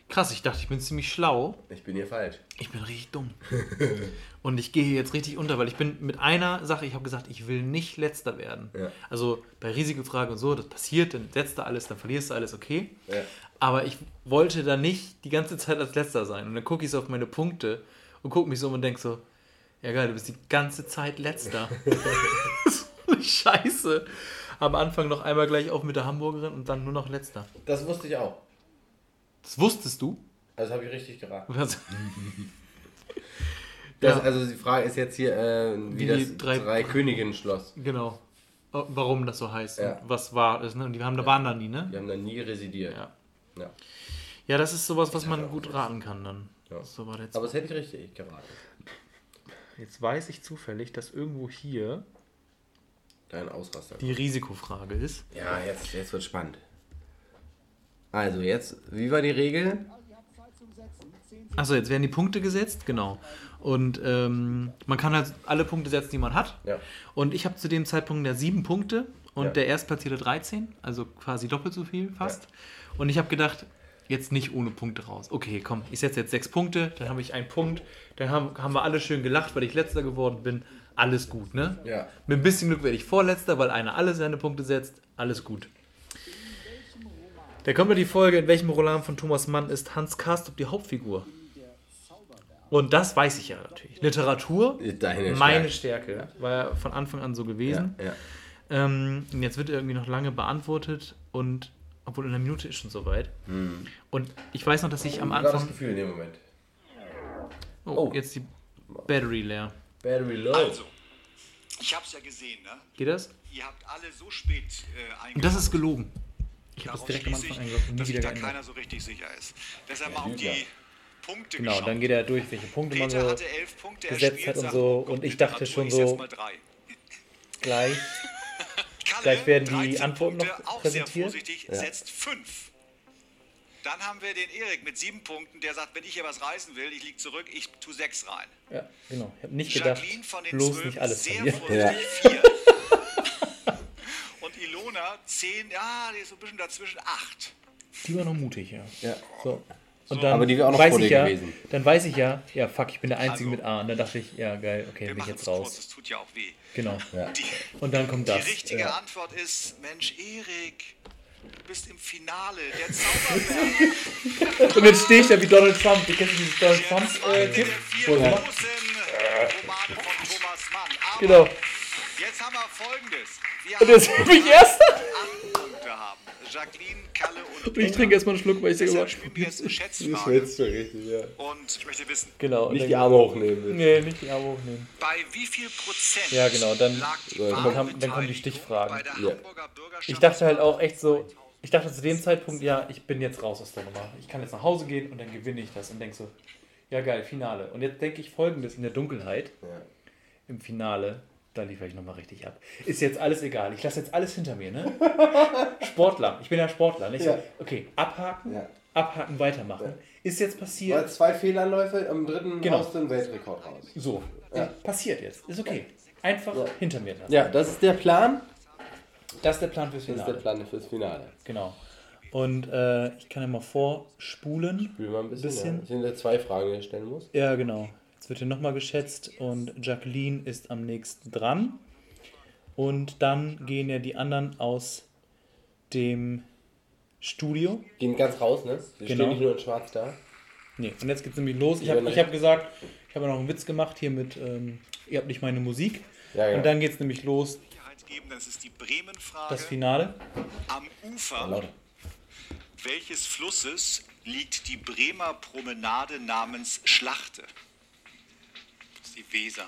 Krass, ich dachte, ich bin ziemlich schlau. ich bin hier falsch. Ich bin richtig dumm. <laughs> Und ich gehe hier jetzt richtig unter, weil ich bin mit einer Sache, ich habe gesagt, ich will nicht letzter werden. Ja. Also bei Risikofrage und so, das passiert, dann setzt du alles, dann verlierst du alles, okay. Ja. Aber ich wollte da nicht die ganze Zeit als letzter sein. Und dann gucke ich so auf meine Punkte und gucke mich so um und denke so, ja geil, du bist die ganze Zeit letzter. <laughs> <laughs> Scheiße. Am Anfang noch einmal gleich auf mit der Hamburgerin und dann nur noch letzter. Das wusste ich auch. Das wusstest du? Also habe ich richtig geraten. Was? <laughs> Das, Ja. Also die Frage ist jetzt hier, äh, wie, Wie das die drei- drei, Königinnen-Schloss. Genau. Oh, Warum das so heißt Ja. und was war es. Ne? Und die haben, da waren dann die, ne? Die haben da nie residiert. Ja. Ja. Ja, das ist sowas, was Das man gut raten kann dann. Ja. So war jetzt. Aber es hätte ich richtig geraten. jetzt weiß ich zufällig, dass irgendwo hier Dein Ausraster. die Risikofrage ist. Ja, jetzt, jetzt wird spannend. Also jetzt, wie war die Regel? Achso, jetzt werden die Punkte gesetzt, genau. Und ähm, man kann halt alle Punkte setzen, die man hat. Ja. Und ich habe zu dem Zeitpunkt ja sieben Punkte und Ja. der Erstplatzierte 13, also quasi doppelt so viel fast. Und ich habe gedacht, jetzt nicht ohne Punkte raus. Okay, komm, ich setze jetzt sechs Punkte, dann habe ich einen Punkt, dann haben, haben wir alle schön gelacht, weil ich letzter geworden bin. Alles gut, ne? Ja. Mit ein bisschen Glück werde ich Vorletzter, weil einer alle seine Punkte setzt. Alles gut. Da kommt ja die Folge, in welchem Roman von Thomas Mann ist Hans Karstrup die Hauptfigur? Und das weiß ich ja natürlich. Literatur, Deine meine Stärke. Stärke. War ja von Anfang an so gewesen. Ja, ja. Ähm, und jetzt wird er irgendwie noch lange beantwortet und obwohl in einer Minute ist schon soweit. Und ich weiß noch, dass ich am war das Anfang. Gefühl in dem Moment? Oh, Oh. jetzt die Battery leer. Battery low. Also, ich hab's ja gesehen, ne? Geht das? Ihr habt alle so spät äh, Und das ist gelogen. Ich habe das Daraus direkt am schließe Anfang ich, nie dass sich wieder da geändert. keiner so richtig sicher ist. Deshalb mal auf Lügner. die Punkte Genau, geschaut. dann geht er durch, welche Punkte man Peter so hatte elf Punkte, er gesetzt hat und so. Und ich dachte schon so, gleich. <laughs> Kalle, Gleich werden die 13 Antworten noch Punkte, auch präsentiert. sehr vorsichtig, setzt fünf. Dann haben wir den Erik mit sieben Punkten, der sagt, wenn ich hier was reißen will, ich liege zurück, ich tue sechs rein. Ja, genau. Ich habe nicht gedacht, Jacqueline von den bloß zwölf nicht alles sehr vorsichtig, vier. Ilona, zehn, ja, die ist so ein bisschen dazwischen, acht. Die war noch mutig, ja. Ja. So. Und dann Aber die wäre auch noch weiß vor dir ja, gewesen. Dann weiß ich ja, ja, fuck, ich bin der Einzige Also, mit A. Und dann dachte ich, ja, geil, okay, bin ich jetzt es kurz, raus. das tut ja auch weh. Genau. Die, Und dann kommt die das. richtige ja. Antwort ist, Mensch, Erik, du bist im Finale, der Zauberberg. <laughs> Und jetzt stehe ich da wie Donald Trump. Du kennst dieses Donald Der Trump zweite äh, Romane von Thomas Mann. Aber Genau. Jetzt haben wir folgendes. Wir Und jetzt haben bin ich Erster. haben. Jacqueline, Kalle und ich trinke erstmal einen Schluck, weil ich Deshalb immer, spielen wir jetzt <laughs> Das Schätzfrage. willst du richtig, ja. Und ich möchte wissen, genau. Nicht die Arme hochnehmen. Nee, nicht die Arme hochnehmen. bei wie viel Prozent Ja, genau, dann- dann kam- dann kommen die Stichfragen. Ja. Ich dachte halt auch echt so, ich dachte zu dem Zeitpunkt, ja, ich bin jetzt raus aus der Nummer. Ich kann jetzt nach Hause gehen und dann gewinne ich das und denke so, ja geil, Finale. Und jetzt denke ich folgendes in der Dunkelheit, Ja. im Finale, da liefere ich nochmal richtig ab. Ist jetzt alles egal, ich lasse jetzt alles hinter mir, ne? <laughs> Sportler, ich bin ja Sportler. Ich Ja. okay, abhaken, Ja. abhaken, weitermachen. Ist jetzt Weil passiert. zwei Fehlanläufe, am dritten Genau. haust du den Weltrekord raus. So, passiert jetzt, ist okay. Einfach hinter mir lassen. Ja, das ist der Plan. Das ist der Plan fürs Das ist Finale. der Plan fürs Finale. Genau. Und äh, ich kann ja mal vorspulen. Spielen wir ein bisschen. Bisschen. Ja. Das sind ja zwei Fragen, die ich stellen muss. Ja, genau. Jetzt wird hier nochmal geschätzt und Jacqueline ist am nächsten dran. Und dann gehen ja die anderen aus dem Studio. Gehen ganz raus, ne? Die Genau. stehen nicht nur in schwarz da. Nee, und jetzt geht's nämlich los. Ich habe hab gesagt, ich habe noch einen Witz gemacht hier mit, ähm, ihr habt nicht meine Musik. Ja, ja. Und dann geht's nämlich los, das ist die Bremen-Frage. das Finale. Am Ufer Lauter. welches Flusses liegt die Bremer Promenade namens Schlachte? Ist die Weser.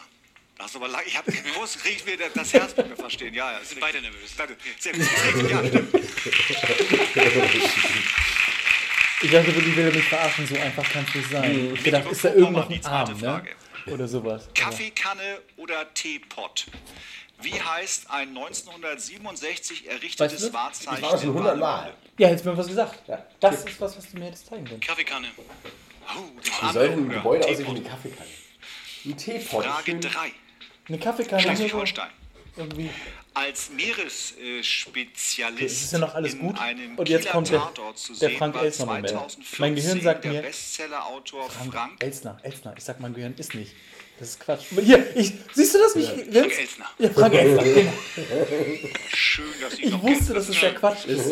Das ist aber lang. Ich habe groß kriege ich mir das Herz mit mir verstehen. Ja, ja. Sind beide nervös. Danke. Sehr gut. Ja, stimmt. Ich dachte wirklich, will mich verarschen, so einfach kann es nicht sein. Ich gedacht, ist da Bevor irgend noch wir die ein zweite Arm, ne? Frage. Oder sowas. Kaffeekanne oder Teepot? Wie heißt ein 1967 Weißt errichtetes du das? Wahrzeichen? Ich war das schon der 100 Mal. Ja, jetzt mir was gesagt. Ja. Das ist was, was du mir hättest zeigen können. Kaffeekanne. Oh, Wie soll denn ein Gebäude aussehen wie eine Kaffeekanne? Ein Teepot. Frage schön- 3. Eine Kaffeekanne. Schleswig-Holstein. Irgendwie. Als Meeresspezialist Es ist ja noch alles in gut. einem Und jetzt Kieler kommt der- der Frank Elsner Moment. 2014 Mein Gehirn sagt mir- Bestsellerautor Frank, Frank Elsner, Elsner. Ich sag, mein Gehirn ist nicht. Das ist Quatsch. Hier, ich, siehst du das? Ich, Frank Elsner. Ja, Frank Elsner. <laughs> Schön, dass Sie Ich noch wusste, dass es der Quatsch ist.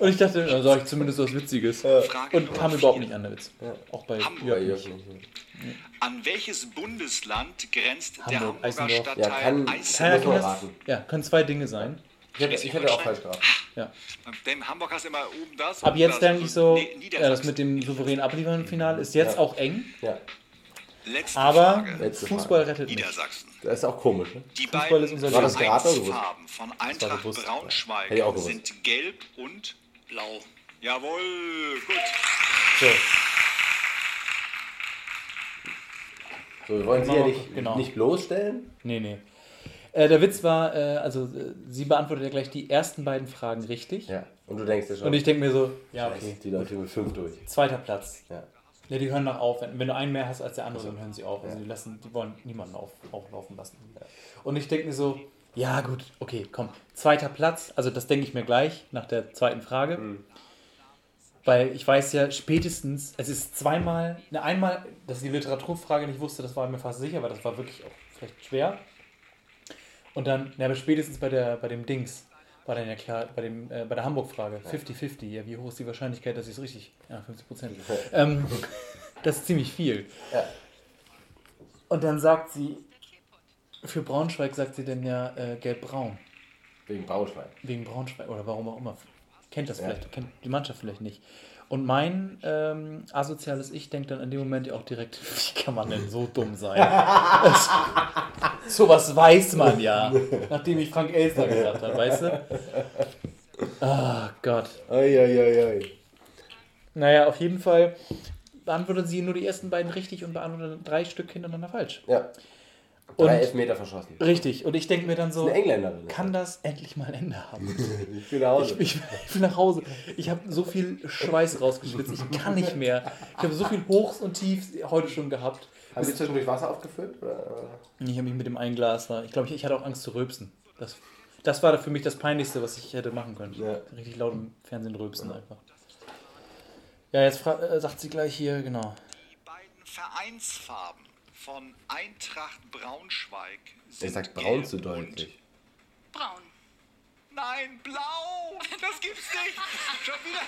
Und ich dachte, da sag ich zumindest was Witziges. Frage Und kam vier. überhaupt nicht an der Witz. Auch bei Hamburg. An welches Bundesland grenzt der Hamburg, Hamburger Eisendorf. Stadtteil Ja, kann- Ja, Eisenach? Man das, raten. ja, können zwei Dinge sein. Ich hätte, ich hätte auch falsch geraten. Ja. Dem Hamburg hast immer oben das. Ab jetzt das. denke ich so, ja, das mit dem souveränen Abliefern im Finale ist jetzt Ja. auch eng, Ja, Letzte aber Frage. Letzte Fußball rettet nicht. Niedersachsen. das ist auch komisch. Ne? Die Fußball beiden ist unser War das gewusst? Vereinsfarben von Eintracht gewusst. Braunschweig Hätte ich auch gewusst. sind gelb und blau. Jawohl, gut. So, So, wir wollen sie ja nicht, Genau. nicht bloßstellen. nee, nee. Äh, der Witz war, äh, also äh, sie beantwortet ja gleich die ersten beiden Fragen richtig. Ja. Und du denkst ja schon, Und ich denke mir so, ja, okay, die hier mit fünf durch. zweiter Platz. Ja. Ja, die hören noch auf. Wenn, wenn du einen mehr hast als der andere, dann hören sie auf. Also die, lassen, die wollen niemanden auf, auflaufen lassen. Und ich denke mir so, ja gut, okay, komm. Zweiter Platz, also das denke ich mir gleich nach der zweiten Frage. Weil ich weiß ja spätestens, es ist zweimal, ne, einmal, dass ich die Literaturfrage nicht wusste, das war mir fast sicher, weil das war wirklich auch vielleicht schwer. Und dann, ne, aber spätestens bei, der, bei dem Dings war dann ja klar, bei, dem, äh, bei der Hamburg-Frage, 50-50, ja, wie hoch ist die Wahrscheinlichkeit, dass ich es richtig, ja, 50 Prozent. ähm, das ist ziemlich viel. Ja. Und dann sagt sie, für Braunschweig sagt sie denn ja äh, gelb-braun. Wegen Braunschweig. Wegen Braunschweig oder warum auch immer. Kennt das vielleicht, kennt die Mannschaft vielleicht nicht. Und mein ähm, asoziales Ich denkt dann in dem Moment ja auch direkt, <laughs> wie kann man denn so dumm sein? <laughs> das, sowas weiß man ja, nachdem ich Frank Elster gesagt habe, weißt du? Ah Gott. Eieiei. Naja, auf jeden Fall beantwortet sie nur die ersten beiden richtig und beantwortet drei Stück hintereinander falsch. Ja. Und Drei Elfmeter verschossen. richtig. Und ich denke mir dann so, Eine Engländerin. kann das endlich mal ein Ende haben? <laughs> Ich bin nach Hause. Ich, ich, ich bin nach Hause. Ich habe so viel Schweiß rausgeschwitzt. Ich kann nicht mehr. Ich habe so viel Hochs und Tiefs heute schon gehabt. Haben Sie zwischendurch Wasser aufgefüllt? Oder? Ich habe mich mit dem einen Glas da. Ich glaube, ich, ich hatte auch Angst zu rülpsen. Das, das war für mich das Peinlichste, was ich hätte machen können. Ja. Richtig laut im Fernsehen rülpsen einfach. Ja, jetzt äh, sagt sie gleich hier, genau. Die beiden Vereinsfarben von Eintracht Braunschweig sind Ich sag braun zu deutlich. Braun. Nein, blau! Das gibt's nicht! <laughs> Schon wieder!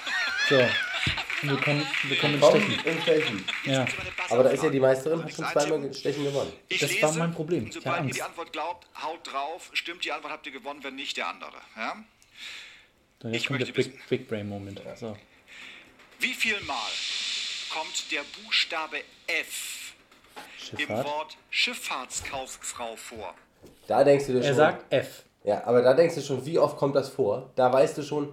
So. Wir kommen, wir kommen ins Stechen. im Stechen. Ja. Aber da ist ja die Meisterin, hat schon zweimal Stechen gewonnen. Ich Das lese, war mein Problem. Ich Sobald ihr die Antwort glaubt, haut drauf. Stimmt die Antwort, habt ihr gewonnen, wenn nicht der andere. Ja? So, jetzt Ich kommt der Big, Big Brain Moment. So. Wie viel Mal kommt der Buchstabe F im Schifffahrt. Wort Schifffahrtskauffrau vor? Da denkst du dir schon. Er sagt F. Ja, aber da denkst du schon, wie oft kommt das vor? Da weißt du schon,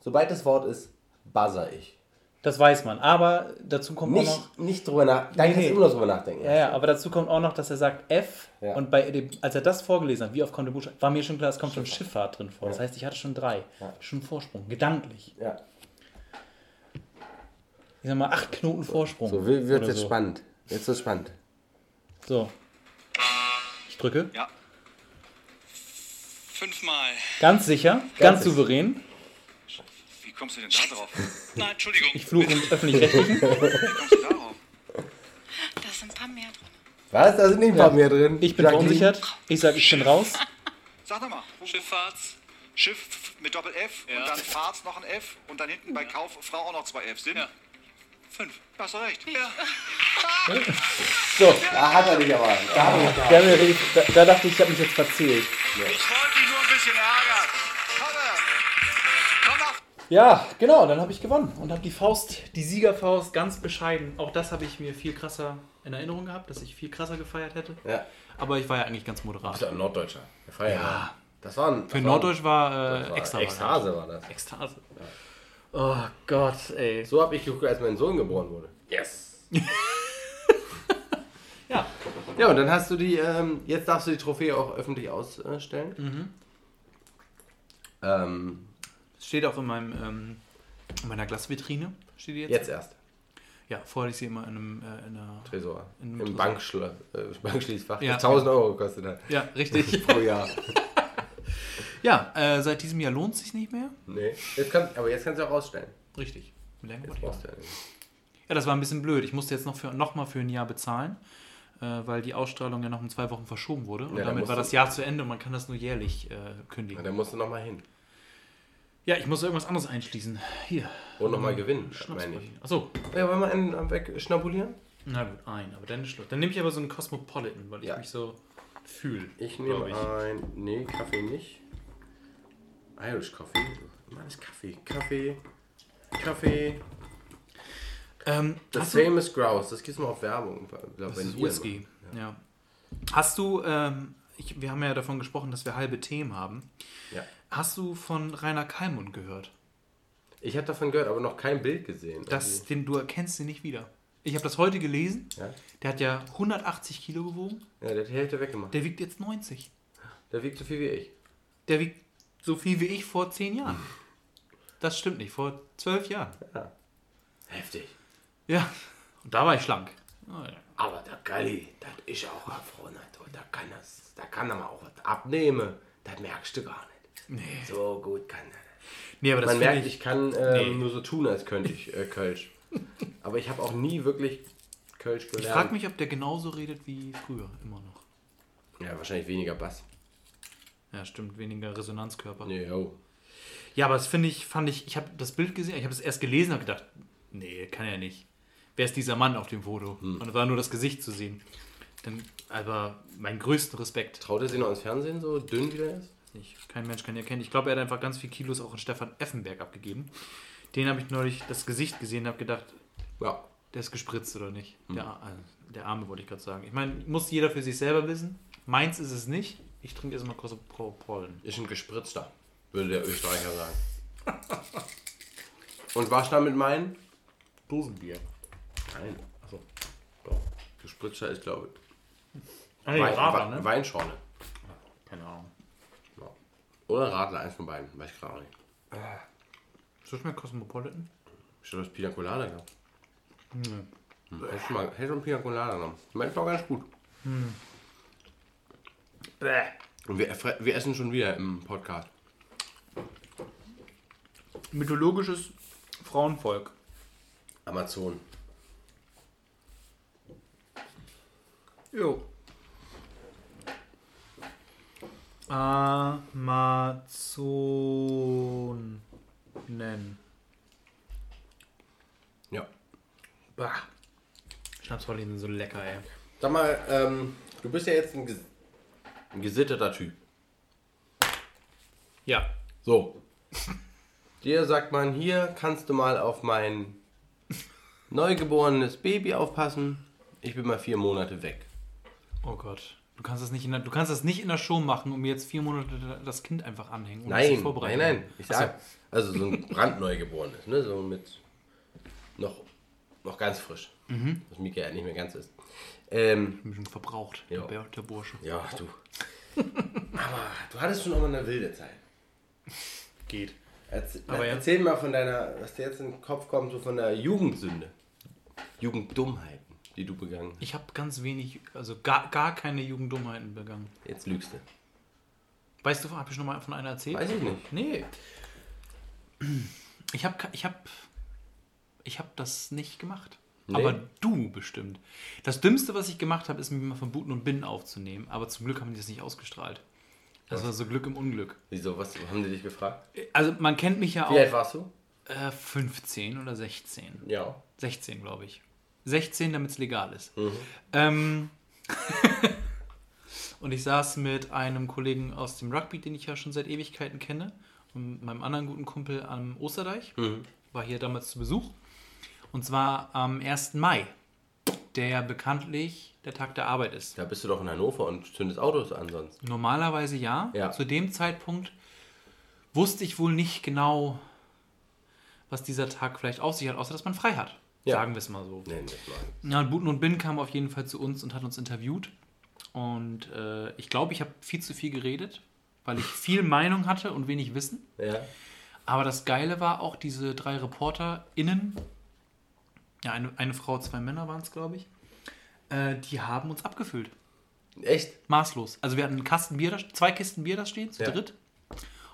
sobald das Wort ist, buzzer ich. Das weiß man. Aber dazu kommt auch noch. Nicht, nicht drüber nach. Da Nee, kannst du immer noch drüber nachdenken. Ja, ja, aber dazu kommt auch noch, dass er sagt F. Ja. Und bei dem, als er das vorgelesen hat, wie oft kommt der Buchstabe, war mir schon klar, es kommt schon Schifffahrt drin vor. Das heißt, ich hatte schon drei. Ja. Schon Vorsprung. Gedanklich. Ja. Ich sag mal, acht Knoten Vorsprung. So, wird Oder jetzt so. spannend. Jetzt wird spannend. So. Ich drücke. Ja. Fünfmal. Ganz sicher, ganz, sicher. souverän. Wie kommst du denn da drauf? Nein, Entschuldigung. Ich fluche im öffentlich-rechtlichen. Wie kommst du darauf? Da sind ein paar mehr drin. Was? Da sind nicht ein paar mehr drin. Ich bin verunsichert. Ich sag, ich bin raus. Sag doch mal. Schifffahrts. Schiff mit Doppel F Ja. und dann Fahrts noch ein F und dann hinten bei Kauffrau auch noch zwei F sind. Ja. Fünf. Hast du recht. Ja. So, Da hat er dich aber. Da hat er dich. da, haben wir richtig- da, da dachte ich, ich habe mich jetzt verzählt. Ich wollte dich nur ein bisschen ärgern. Komm, komm auf. Ja, genau, dann habe ich gewonnen und habe die Faust, die Siegerfaust, ganz bescheiden. Auch das habe ich mir viel krasser in Erinnerung gehabt, dass ich viel krasser gefeiert hätte. Ja. Aber ich war ja eigentlich ganz moderat. Bist du ein Norddeutscher? Der Feier. Ja. Das war ein. Für Norddeutsch war das äh, war extra. Ekstase war das. Ekstase. Oh Gott, ey. So habe ich geguckt, als mein Sohn geboren wurde. Yes. <laughs> Ja. Ja, und dann hast du die, ähm, jetzt darfst du die Trophäe auch öffentlich ausstellen. Mhm. Ähm, Steht auch in, meinem, ähm, in meiner Glasvitrine. Steht die jetzt? jetzt erst. Ja, vorher hatte ich sie immer in, einem, äh, in einer. Tresor. In einem Im Tresor. Bankschl äh, Bankschließfach. Ja. Das 1000 Euro gekostet hat. Ja, richtig. <laughs> Pro Jahr. <laughs> ja, äh, seit diesem Jahr lohnt es sich nicht mehr. nee. Jetzt kann, aber jetzt kannst du auch rausstellen. Richtig. Wie lange Jetzt wollte ich brauchst du ja nicht. Ja, das war ein bisschen blöd. Ich musste jetzt noch, für, noch mal für ein Jahr bezahlen, äh, weil die Ausstrahlung ja noch um zwei Wochen verschoben wurde. Und Ja, da damit war das Jahr zu Ende und man kann das nur jährlich äh, kündigen. Und dann musst du nochmal hin. Ja, ich muss irgendwas anderes einschließen. Hier. Und nochmal gewinnen, Schnaps. meine ich. Achso. Ja, wollen wir einen wegschnabulieren? Na gut, ein, aber dann ist Schluss. Dann nehme ich aber so einen Cosmopolitan, weil ich Ja. mich so fühle. Ich nehme ich. ein. Nee, Kaffee nicht. Irish Coffee. Immer das Kaffee. Kaffee. Kaffee. Ähm, Das Famous Grouse. Das gibt's mal auf Werbung. Ich glaub, das ist Whisky. Ja. Hast du, ähm, ich, wir haben ja davon gesprochen, dass wir halbe Themen haben. Ja. Hast du von Rainer Kallmund gehört? Ich habe davon gehört, aber noch kein Bild gesehen. Das, den, du erkennst ihn nicht wieder. Ich habe das heute gelesen. Ja? Der hat ja 180 Kilo gewogen. ja, der hat die Hälfte weggemacht. Der wiegt jetzt 90. Der wiegt so viel wie ich. Der wiegt so viel wie ich vor 10 Jahren. Das stimmt nicht, vor 12 Jahren. Heftig. Ja, und da war ich schlank. Oh, ja. Aber der Galli, das ist auch eine Frau, da kann das, da kann er mal auch was abnehmen. Das merkst du gar nicht. Nee. So gut kann er. Nee, aber das Man merkt, ich, ich kann äh, Nee. nur so tun, als könnte ich äh, Kölsch. <laughs> aber ich habe auch nie wirklich Kölsch gelernt. ich frage mich, ob der genauso redet wie früher, immer noch. Ja, wahrscheinlich weniger Bass. Ja, stimmt, weniger Resonanzkörper. Nee, yo. Ja, aber das finde ich, fand ich, ich habe das Bild gesehen, ich habe es erst gelesen und gedacht, nee, kann er nicht. Wer ist dieser Mann auf dem Foto? Und es war nur das Gesicht zu sehen. Dann, aber meinen größten Respekt. Traut er sich noch ins Fernsehen, so dünn wie er ist? Nicht. Kein Mensch kann ihn erkennen. Ich glaube, er hat einfach ganz viel Kilos auch an Stefan Effenberg abgegeben. Den habe ich neulich das Gesicht gesehen und habe gedacht, Ja. der ist gespritzt oder nicht. Der, Ar- äh, der Arme wollte ich gerade sagen. Ich meine, muss jeder für sich selber wissen. Meins ist es nicht. Ich trinke erstmal Cosmopolitan. Ist ein gespritzter, würde der Österreicher sagen. <laughs> Und was damit meinen? Dosenbier. Nein. Achso. Doch. Gespritzter ist, glaube ich. Ah, nee, Wein, Radler, ne? Weinschorle. Keine Ahnung. Oder Radler, eins von beiden. Weiß ich gerade nicht. So schmeckt Cosmopolitan? Ich habe das Pina Colada gehabt. Hm. Hätte schon mal hätte schon Pina Colada genommen. Schmeckt auch ganz gut. Bäh. Und wir, wir essen schon wieder im Podcast. Mythologisches Frauenvolk. Amazon. Jo. Amazon nennen. Ja. Bah. Schnapspralinen sind so lecker, ey. Sag mal, ähm, du bist ja jetzt ein, ein gesitteter Typ. Ja. So. Dir sagt man, hier kannst du mal auf mein neugeborenes Baby aufpassen. Ich bin mal vier Monate weg. Oh Gott. Du kannst das nicht in der, du kannst das nicht in der Show machen, um mir jetzt vier Monate das Kind einfach anhängen. ich Nein, nein, vorbereitet nein. bin. Ich sag, also so ein brandneugeborenes, ne? So mit noch, noch ganz frisch. Mhm. Was Mika ja nicht mehr ganz ist. Ähm, Ich bin schon verbraucht, Ja. der, der Bursche. ja, du. <laughs> Aber du hattest schon auch mal eine wilde Zeit. Geht. Erzähl, Aber ja. erzähl mal von deiner, was dir jetzt in den Kopf kommt, so von der Jugendsünde. Jugenddummheiten, die du begangen hast. Ich habe ganz wenig, also gar, gar keine Jugenddummheiten begangen. Jetzt lügst du. Weißt du, habe ich noch mal von einer erzählt? Weiß ich nicht. Nee. Ich habe ich hab, ich hab das nicht gemacht. Nee. Aber du bestimmt. Das Dümmste, was ich gemacht habe, ist mir mal von Buten und Binnen aufzunehmen. Aber zum Glück haben die das nicht ausgestrahlt. Das war so Glück im Unglück. Wieso, was haben die dich gefragt? Also man kennt mich ja Wie alt auch warst du? äh, 15 oder 16. Ja. 16, glaube ich. 16, damit es legal ist. Mhm. Ähm, <laughs> und ich saß mit einem Kollegen aus dem Rugby, den ich ja schon seit Ewigkeiten kenne, und meinem anderen guten Kumpel am Osterdeich. Mhm. War hier damals zu Besuch. Und zwar am 1. Mai, der ja bekanntlich der Tag der Arbeit ist. Da bist du doch in Hannover und zündest Autos an sonst. Normalerweise ja. Ja. Zu dem Zeitpunkt wusste ich wohl nicht genau, was dieser Tag vielleicht auf sich hat, außer dass man frei hat. Ja. Sagen wir es mal so. Nennen wir. Ja, und Buten und Bin kam auf jeden Fall zu uns und hat uns interviewt. Und äh, ich glaube, ich habe viel zu viel geredet, weil ich <laughs> viel Meinung hatte und wenig Wissen. Ja. Aber das Geile war auch, diese drei ReporterInnen, ja, eine, eine Frau, zwei Männer waren es, glaube ich, äh, die haben uns abgefüllt. Echt? Maßlos. Also wir hatten einen Kasten Bier, da, zwei Kisten Bier da stehen, zu Ja. dritt.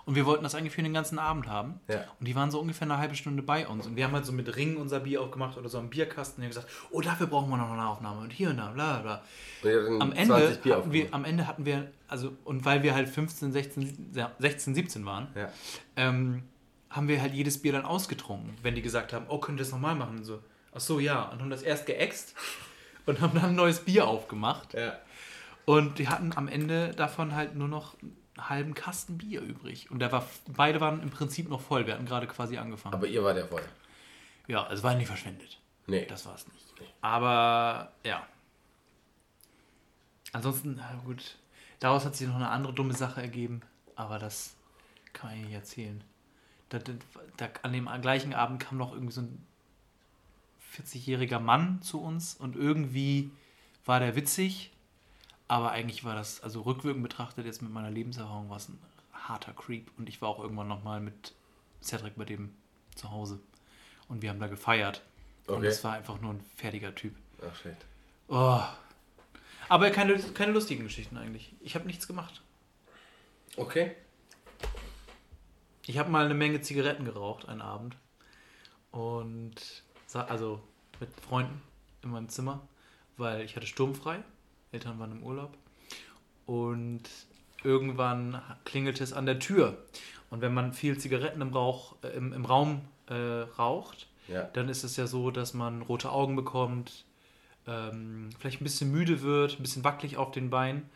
Und wir wollten das eigentlich für den ganzen Abend haben. Ja. Und die waren so ungefähr eine halbe Stunde bei uns. Und wir haben halt so mit Ringen unser Bier aufgemacht oder so am Bierkasten. Und haben gesagt, oh, dafür brauchen wir noch eine Aufnahme. Und hier und da, bla bla. Am Ende, 20 Bier hatten wir, am Ende hatten wir, also, und weil wir halt 15, 16, ja, 16 17 waren, Ja. ähm, haben wir halt jedes Bier dann ausgetrunken. Wenn die gesagt haben, oh, könnt ihr das nochmal machen? Und so, ach so, ja. Und haben das erst geäxt <laughs> und haben dann ein neues Bier aufgemacht. Ja. Und die hatten am Ende davon halt nur noch einen halben Kasten Bier übrig. Und der war, beide waren im Prinzip noch voll. Wir hatten gerade quasi angefangen. Aber ihr wart ja voll. ja, es war nicht verschwendet. Nee. Das war es nicht. Aber ja. Ansonsten, na gut. Daraus hat sich noch eine andere dumme Sache ergeben. Aber das kann man nicht erzählen. Da, da, da, an dem gleichen Abend kam noch irgendwie so ein 40-jähriger Mann zu uns und irgendwie war der witzig. Aber eigentlich war das, also rückwirkend betrachtet, jetzt mit meiner Lebenserfahrung, war es ein harter Creep. Und ich war auch irgendwann nochmal mit Cedric bei dem zu Hause. Und wir haben da gefeiert. Und Okay. es war einfach nur ein fertiger Typ. Ach shit. Oh. Aber keine, keine lustigen Geschichten eigentlich. Ich habe nichts gemacht. Okay. Ich habe mal eine Menge Zigaretten geraucht einen Abend. Und also mit Freunden in meinem Zimmer, weil ich hatte sturmfrei. Eltern waren im Urlaub. Und irgendwann klingelte es an der Tür. Und wenn man viel Zigaretten im, Rauch, äh, im, im Raum äh, raucht, Ja. dann ist es ja so, dass man rote Augen bekommt, ähm, vielleicht ein bisschen müde wird, ein bisschen wackelig auf den Beinen.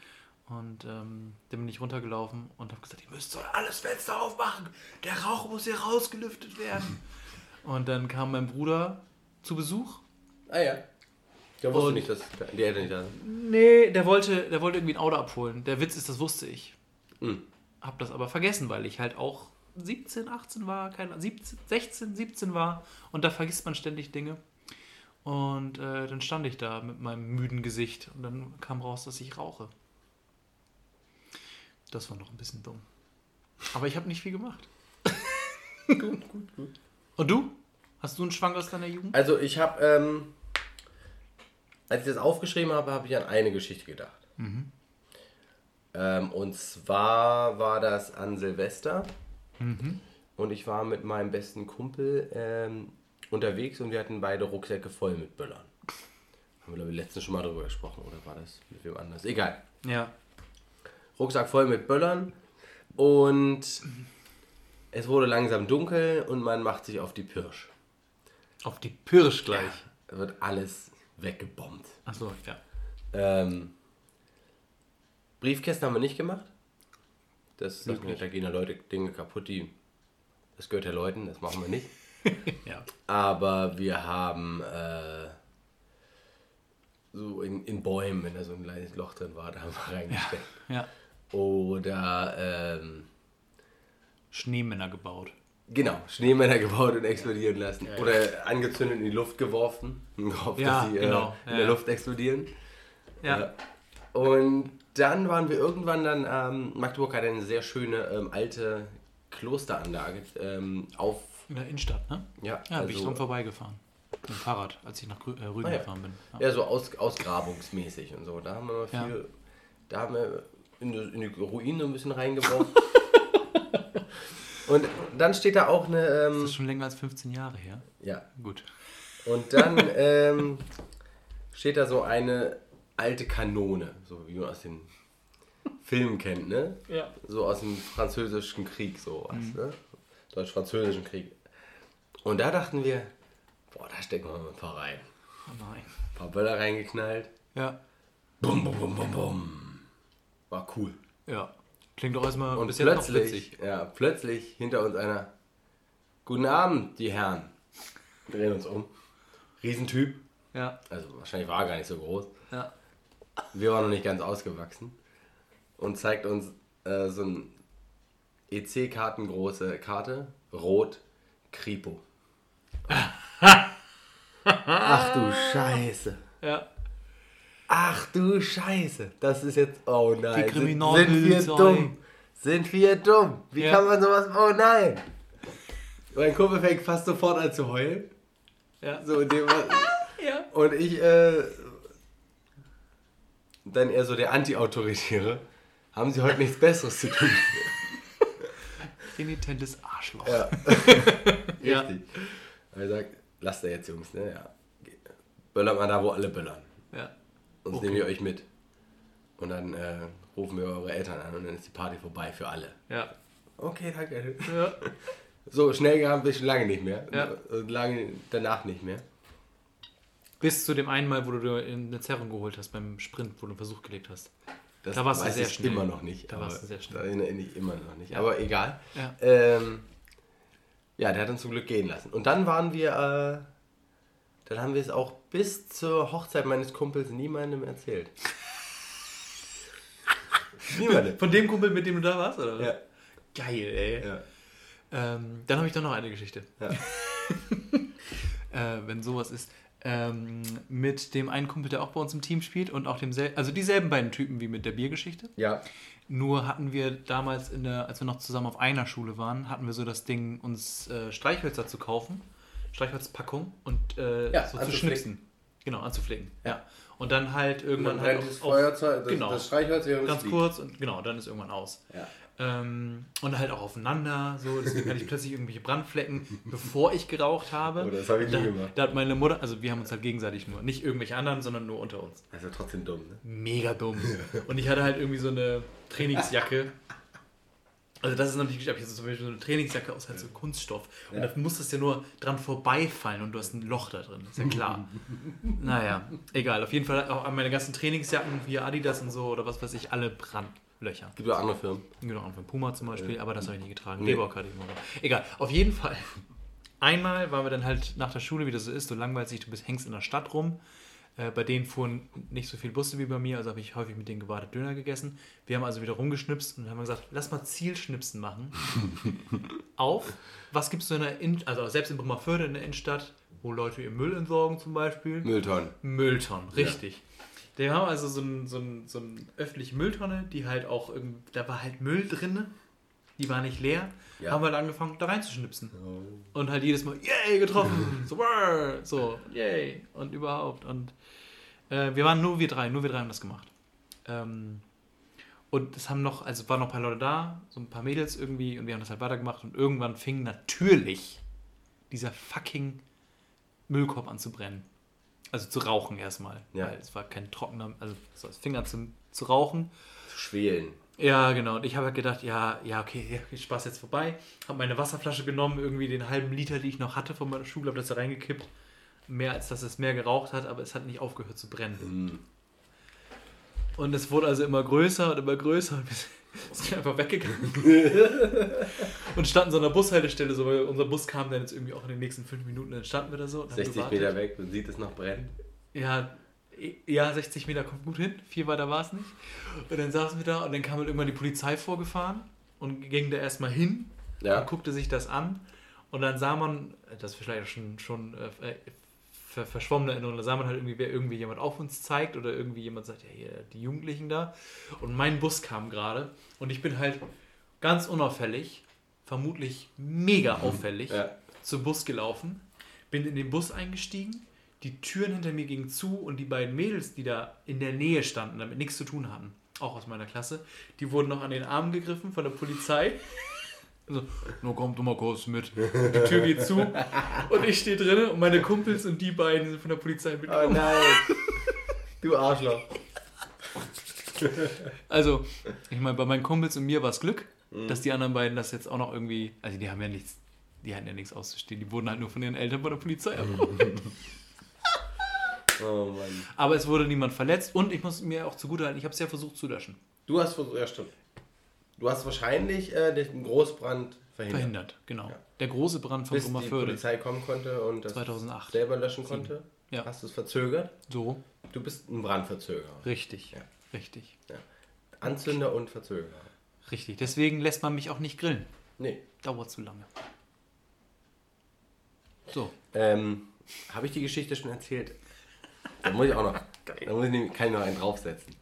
Und ähm, dann bin ich runtergelaufen und habe gesagt, ihr müsst so alles Fenster aufmachen. Der Rauch muss hier rausgelüftet werden. <laughs> Und dann kam mein Bruder zu Besuch. Ah ja. Der wusste Und- nicht, dass die Eltern nicht da sind. Nee, der wollte, der wollte irgendwie ein Auto abholen. Der Witz ist, das wusste ich. Hm. Hab das aber vergessen, weil ich halt auch 17, 18 war, keine Ahnung, 17, 16, 17 war. Und da vergisst man ständig Dinge. Und äh, dann stand ich da mit meinem müden Gesicht und dann kam raus, dass ich rauche. Das war noch ein bisschen dumm. Aber ich habe nicht viel gemacht. <laughs> Gut, gut, gut. Und du? Hast du einen Schwank aus deiner Jugend? Also ich habe, ähm, als ich das aufgeschrieben habe, habe ich an eine Geschichte gedacht. Ähm, und zwar war das an Silvester. Und ich war mit meinem besten Kumpel ähm, unterwegs und wir hatten beide Rucksäcke voll mit Böllern. Haben wir, glaube ich, letztens schon mal drüber gesprochen, oder war das mit wem anders? Egal. Ja. Rucksack voll mit Böllern und es wurde langsam dunkel und man macht sich auf die Pirsch. Auf die Pirsch gleich. Da wird alles weggebombt. Achso, ja. Ähm, Briefkästen haben wir nicht gemacht. Das sagt mir, da gehen ja Leute Dinge kaputt, die. Das gehört ja Leuten, das machen wir nicht. <laughs> Ja. Aber wir haben äh, so in, in Bäumen, wenn da so ein kleines Loch drin war, da haben wir reingesteckt. Ja. Oder ähm, Schneemänner gebaut. Genau, Schneemänner gebaut und explodieren lassen. Oder angezündet in die Luft geworfen <laughs> und gehofft, Ja, dass sie genau. äh, in Ja, der ja. Luft explodieren. Ja. Ja. Und dann waren wir irgendwann dann, ähm, Magdeburg hat eine sehr schöne ähm, alte Klosteranlage ähm, auf, In der Innenstadt, ne? ja, Ja, bin ich also, dran vorbeigefahren. Mit dem Fahrrad, als ich nach Grü äh, Rügen Ah, ja. gefahren bin. ja, so aus, ausgrabungsmäßig und so. Da haben wir Ja. viel, da haben wir in die, in die Ruinen ein bisschen reingeworfen. <laughs> und dann steht da auch eine, Das ähm, ist schon länger als 15 Jahre her. ja, Gut. und dann <laughs> ähm, steht da so eine alte Kanone, so wie man aus den Filmen kennt, ne? Ja. so aus dem französischen Krieg, so was, ne? Deutsch-französischen Krieg. Und da dachten wir, boah, da stecken wir mal ein paar rein. Oh nein. Ein paar Böller reingeknallt. Ja. Bum, bum, bum, bum, bum. War cool. Ja. Klingt doch erstmal Und bis plötzlich, ja, plötzlich hinter uns einer, guten Abend, die Herren. Wir drehen uns um. Riesentyp. Ja. Also wahrscheinlich war er gar nicht so groß. Ja. Wir waren noch nicht ganz ausgewachsen. Und zeigt uns äh, so ein EC-Kartengroße Karte. Rot, Kripo. <laughs> Ach du Scheiße. Ja. Ach du Scheiße. Das ist jetzt. Oh nein. Die Sind, sind wir dumm? Sind wir dumm? Wie Ja. kann man sowas. Oh nein. Mein Kumpel fängt fast sofort an zu heulen. Ja. So in dem. <laughs> Ja. Und ich, äh, dann eher so der Anti-Autoritäre. Haben sie heute nichts Besseres zu tun? <laughs> Renitentes Arschloch. Ja. <laughs> Ja. Richtig. Er sagt, lasst da jetzt, Jungs, ne? Ja. Böllert mal da, wo alle böllern. Ja. Sonst Okay. nehmen wir euch mit. Und dann äh, rufen wir eure Eltern an und dann ist die Party vorbei für alle. Ja. Okay, danke. Ja. <laughs> So, schnell gehabt bin ich schon lange nicht mehr. Ja. Und lange danach nicht mehr. Bis zu dem einen Mal, wo du dir eine Zerrung geholt hast beim Sprint, wo du einen Versuch gelegt hast. Das Da warst du sehr ich schnell. immer noch nicht. Da warst du sehr schnell. Da erinnere ich immer noch nicht. Aber egal. Ja. Ähm, ja, der hat uns zum Glück gehen lassen. Und dann waren wir, äh, dann haben wir es auch bis zur Hochzeit meines Kumpels niemandem erzählt. <laughs> Niemandem. Von dem Kumpel, mit dem du da warst, oder was? Ja. Geil, ey. Ja. Ähm, dann habe ich doch noch eine Geschichte. Ja. <laughs> äh, wenn sowas ist. Ähm, mit dem einen Kumpel, der auch bei uns im Team spielt und auch demselben, also dieselben beiden Typen wie mit der Biergeschichte. ja. Nur hatten wir damals, in der, als wir noch zusammen auf einer Schule waren, hatten wir so das Ding, uns äh, Streichhölzer zu kaufen, Streichholzpackung und äh, Ja, so zu schnipsen. Genau, anzupflegen. Ja. Und dann halt irgendwann Man halt das auf- Feuerzeug, das, genau. das Streichholz es ganz fliegt. kurz und genau, dann ist irgendwann aus. Ja. Ähm, und halt auch aufeinander, so, deswegen hatte ich <laughs> plötzlich irgendwelche Brandflecken, bevor ich geraucht habe. Oh, das habe ich nie da, gemacht. Da hat meine Mutter, also wir haben uns halt gegenseitig nur, nicht irgendwelche anderen, sondern nur unter uns. Ja trotzdem dumm, ne? Mega dumm. <laughs> Und ich hatte halt irgendwie so eine Trainingsjacke. Also das ist natürlich, ich habe jetzt zum Beispiel so eine Trainingsjacke aus halt so Kunststoff. Und da muss das ja nur dran vorbeifallen und du hast ein Loch da drin, ist ja <laughs> klar. naja, egal. Auf jeden Fall auch an meine ganzen Trainingsjacken wie Adidas und so oder was weiß ich, alle Brandlöcher. Gibt auch andere Firmen. Genau, von Puma zum Beispiel, aber das habe ich nie getragen. Nee. Reebok hatte ich mal. Egal, auf jeden Fall. Einmal waren wir dann halt nach der Schule, wie das so ist, du langweilst dich, du bist, hängst in der Stadt rum. Äh, bei denen fuhren nicht so viele Busse wie bei mir, also habe ich häufig mit denen gewartet Döner gegessen. Wir haben also wieder rumgeschnipst und haben gesagt, lass mal Zielschnipsen machen. <laughs> Auf, was gibst du in der Innenstadt, also selbst in Bremerförde in der Innenstadt, wo Leute ihr Müll entsorgen zum Beispiel? Mülltonnen. Mülltonnen, richtig. Die haben also so, ein, so, ein, so eine öffentliche Mülltonne, die halt auch, da war halt Müll drin, die war nicht leer. Ja. Haben wir halt angefangen, da reinzuschnipsen. Und halt jedes Mal, yay, getroffen, <laughs> so, so, yay, und überhaupt. Und äh, wir waren nur wir drei, nur wir drei haben das gemacht. Ähm, und es haben noch, also waren noch ein paar Leute da, so ein paar Mädels irgendwie, und wir haben das halt weitergemacht. Und irgendwann fing natürlich dieser fucking Müllkorb an zu brennen. Also zu rauchen erstmal. Ja. Weil es war kein trockener, also so, es fing an zu, zu rauchen. Zu schwelen. Ja, genau. Und ich habe halt gedacht, ja, ja, okay, ja, Spaß jetzt vorbei. Habe meine Wasserflasche genommen, irgendwie den halben Liter, die ich noch hatte von meiner Schule, habe das da reingekippt. Mehr als dass es mehr geraucht hat, aber es hat nicht aufgehört zu brennen. Und es wurde also immer größer und immer größer und <laughs> wir sind einfach weggegangen. <laughs> und standen so an der Bushaltestelle, so, weil unser Bus kam dann jetzt irgendwie auch in den nächsten fünf Minuten, dann standen wir da so. Und haben 60 gewartet. Meter weg, man sieht es noch brennen. Ja, ja, 60 Meter kommt gut hin. Viel weiter war es nicht. Und dann saßen wir da und dann kam halt irgendwann die Polizei vorgefahren und ging da erstmal hin Ja. und guckte sich das an. Und dann sah man, das ist vielleicht schon, schon äh, ver verschwommene Erinnerung, da sah man halt irgendwie, wer irgendwie jemand auf uns zeigt oder irgendwie jemand sagt, ja, hier, die Jugendlichen da. Und mein Bus kam gerade und ich bin halt ganz unauffällig, vermutlich mega auffällig, Ja. zum Bus gelaufen, bin in den Bus eingestiegen, die Türen hinter mir gingen zu und die beiden Mädels, die da in der Nähe standen, damit nichts zu tun hatten, auch aus meiner Klasse, die wurden noch an den Arm gegriffen von der Polizei. So, nur kommt du mal kurz mit. Die Tür geht zu und ich stehe drin und meine Kumpels und die beiden sind von der Polizei Oh mitgekommen. nein. <laughs> du Arschloch. Also, ich meine, bei meinen Kumpels und mir war es Glück, dass die anderen beiden das jetzt auch noch irgendwie, also die haben ja nichts, die hatten ja nichts auszustehen, die wurden halt nur von ihren Eltern bei der Polizei <laughs> abgeholt. Oh Mann. Aber es wurde niemand verletzt und ich muss mir auch zugutehalten, ich habe es ja versucht zu löschen. Du hast versucht, ja stimmt. Du hast wahrscheinlich äh, den Großbrand verhindert. Verhindert, genau. Ja. Der große Brand von Bis die Bremerförde. Polizei kommen konnte und das 2008. selber löschen konnte. Ja. Hast du es verzögert? So, Du bist ein Brandverzögerer. richtig. Ja. Richtig. Anzünder und Verzögerer. Richtig. Deswegen lässt man mich auch nicht grillen. Nee. Dauert zu lange. So. Ähm, Habe ich die Geschichte schon erzählt? Da muss ich auch noch. Da muss ich nämlich, kann ich noch einen draufsetzen.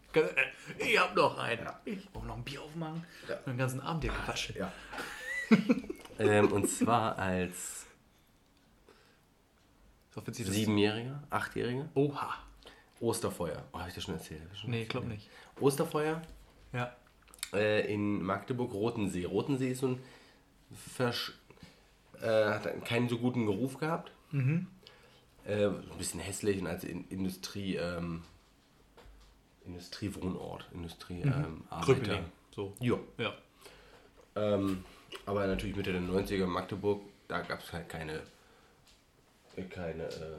Ich hab noch einen. Ich brauche noch ein Bier aufmachen. Ja. Und den ganzen Abend hier Quatsch. Ja. <laughs> ähm, und zwar als das Siebenjähriger, Achtjähriger. Oha. Osterfeuer. Oh, habe ich das schon erzählt? Hab ich schon Nee, ich glaube nicht. Osterfeuer Ja. äh, in Magdeburg, Rotensee. Rotensee ist so ein Versch äh, hat einen- keinen so guten Ruf gehabt. Mhm. Äh, ein bisschen hässlich und als in Industrie, ähm, Industriewohnort, Industrie, ähm. Mhm. Krüppeling. So. Ja. Ja. Ähm, aber natürlich Mitte der 90er in Magdeburg, da gab es halt keine, äh, keine, äh,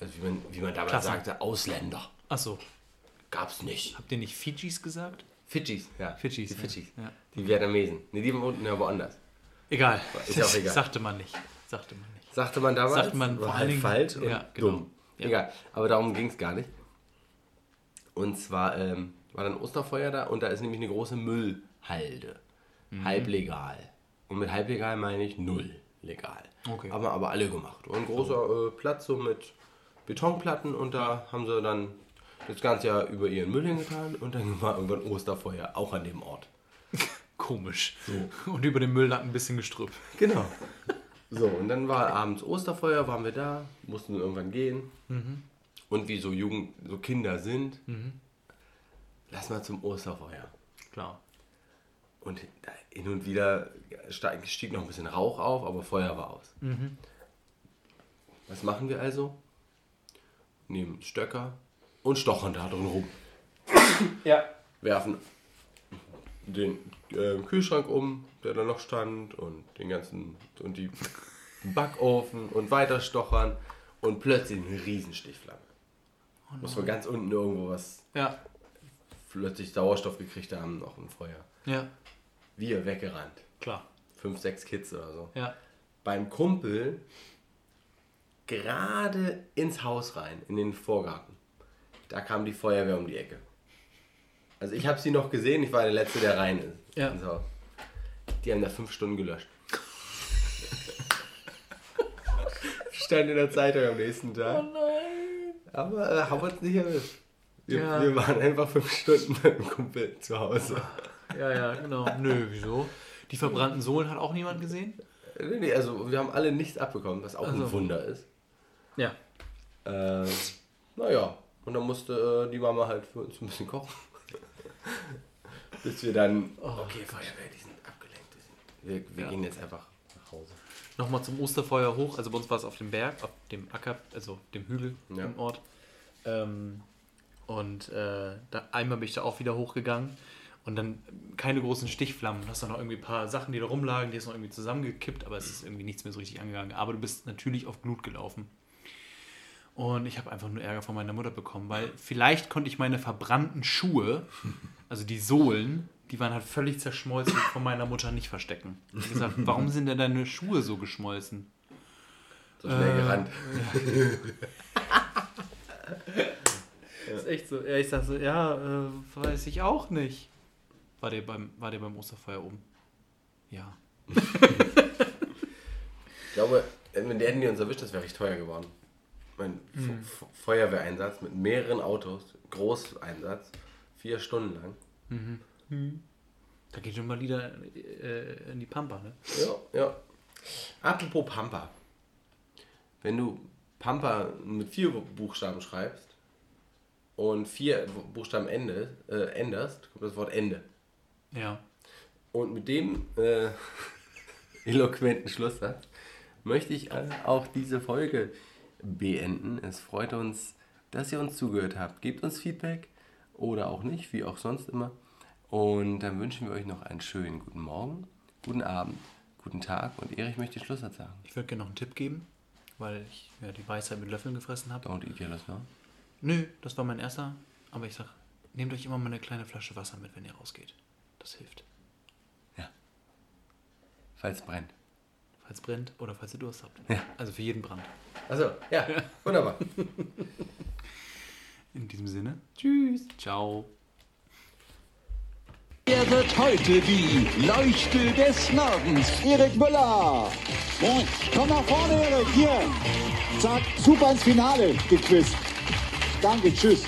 also wie man, wie man damals Klassen. sagte, Ausländer. Achso. Gab es nicht. Habt ihr nicht Fidschis gesagt? Fidschis, ja. Fidschis, Die. Fidschis. Ja. Die Vietnamesen. Ne, die wohnten ja woanders. Egal. Ist auch <laughs> egal. Sagte man nicht. Sagte man nicht. Sagte man damals, Sagt man war vor halt falsch und ja, genau. dumm. Ja. Egal, aber darum ging es gar nicht. Und zwar ähm, war dann Osterfeuer da und da ist nämlich eine große Müllhalde. Mhm. Halblegal. Und mit halblegal meine ich null legal. Okay. Haben wir aber alle gemacht. Und ein großer äh, Platz so mit Betonplatten und da haben sie dann das ganze Jahr über ihren Müll hingetan und dann war irgendwann Osterfeuer auch an dem Ort. <laughs> Komisch. Und über dem Müll lag ein bisschen Gestrüpp. Genau. <laughs> So, und dann war abends Osterfeuer, waren wir da, mussten irgendwann gehen. Und wie so Jugend, so Kinder sind, lass mal zum Osterfeuer. Klar. Und hin und wieder stieg noch ein bisschen Rauch auf, aber Feuer war aus. Was machen wir also? Nehmen Stöcker und stochern da drin rum. Ja. Werfen den äh, Kühlschrank um, der da noch stand und den ganzen und die Backofen und weiter stochern und plötzlich eine Riesenstichflamme. Muss von ganz unten irgendwo was Ja. plötzlich Sauerstoff gekriegt haben, noch ein Feuer. Ja. Wir weggerannt. Klar. Fünf, sechs Kids oder so. Ja. Beim Kumpel gerade ins Haus rein, in den Vorgarten. Da kam die Feuerwehr um die Ecke. Also ich habe sie noch gesehen, ich war der Letzte, der rein ist. Ja. Haus. Die haben da fünf Stunden gelöscht. <laughs> Stand in der Zeitung am nächsten Tag. Oh nein. Aber äh, haben uns nicht erwischt. Wir, Ja. wir waren einfach fünf Stunden beim Kumpel zu Hause. Ja, ja, genau. Nö, wieso? Die verbrannten Sohlen hat auch niemand gesehen? Nee, nee, also wir haben alle nichts abbekommen, was auch ein Also. Wunder ist. Ja. Äh, naja, und dann musste äh, die Mama halt für uns ein bisschen kochen. Bis wir dann. okay, Feuerwehr, die sind abgelenkt. Die sind, wir wir Ja. gehen jetzt einfach nach Hause. Nochmal zum Osterfeuer hoch. Also bei uns war es auf dem Berg, auf dem Acker, also dem Hügel Ja. im Ort. Ähm, und äh, da, einmal bin ich da auch wieder hochgegangen. Und dann keine großen Stichflammen. Du hast dann noch irgendwie ein paar Sachen, die da rumlagen, die ist noch irgendwie zusammengekippt, aber es ist irgendwie nichts mehr so richtig angegangen. Aber du bist natürlich auf Blut gelaufen. Und ich habe einfach nur Ärger von meiner Mutter bekommen, weil vielleicht konnte ich meine verbrannten Schuhe, <laughs> also die Sohlen, die waren halt völlig zerschmolzen, von meiner Mutter nicht verstecken. Ich habe gesagt, warum sind denn deine Schuhe so geschmolzen? So schnell Äh, gerannt. Das <laughs> ist echt so. Ja, ich sag so, ja, äh, weiß ich auch nicht. War der beim, war der beim Osterfeuer oben? Ja. Ich glaube, wenn der hätten die uns erwischt, das wäre recht teuer geworden. Mein F- Feuerwehreinsatz mit mehreren Autos, Großeinsatz, vier Stunden lang. Da geht schon mal wieder äh, in die Pampa, ne? Ja, ja. Apropos Pampa. Wenn du Pampa mit vier Buchstaben schreibst und vier Buchstaben ende, äh, änderst, kommt das Wort Ende. Ja. Und mit dem äh, <laughs> eloquenten Schlusssatz möchte ich auch diese Folge beenden. Es freut uns, dass ihr uns zugehört habt. Gebt uns Feedback oder auch nicht, wie auch sonst immer. Und dann wünschen wir euch noch einen schönen guten Morgen, guten Abend, guten Tag. Und Erich möchte den Schlusssatz sagen. Ich würde gerne noch einen Tipp geben, weil ich ja die Weisheit mit Löffeln gefressen habe. Don't eat yellow snow. Nö, das war mein erster. Aber ich sag, nehmt euch immer mal eine kleine Flasche Wasser mit, wenn ihr rausgeht. Das hilft. Falls es brennt. Falls brennt oder falls ihr Durst habt. Ja. Also für jeden Brand. Also, ja, wunderbar. <laughs> In diesem Sinne, tschüss. Ciao. Ihr wird heute die Leuchte des Nordens. Erik Müller. Moin. Komm nach vorne, Erik. Hier. Zack, super ins Finale gequizt. Danke, tschüss.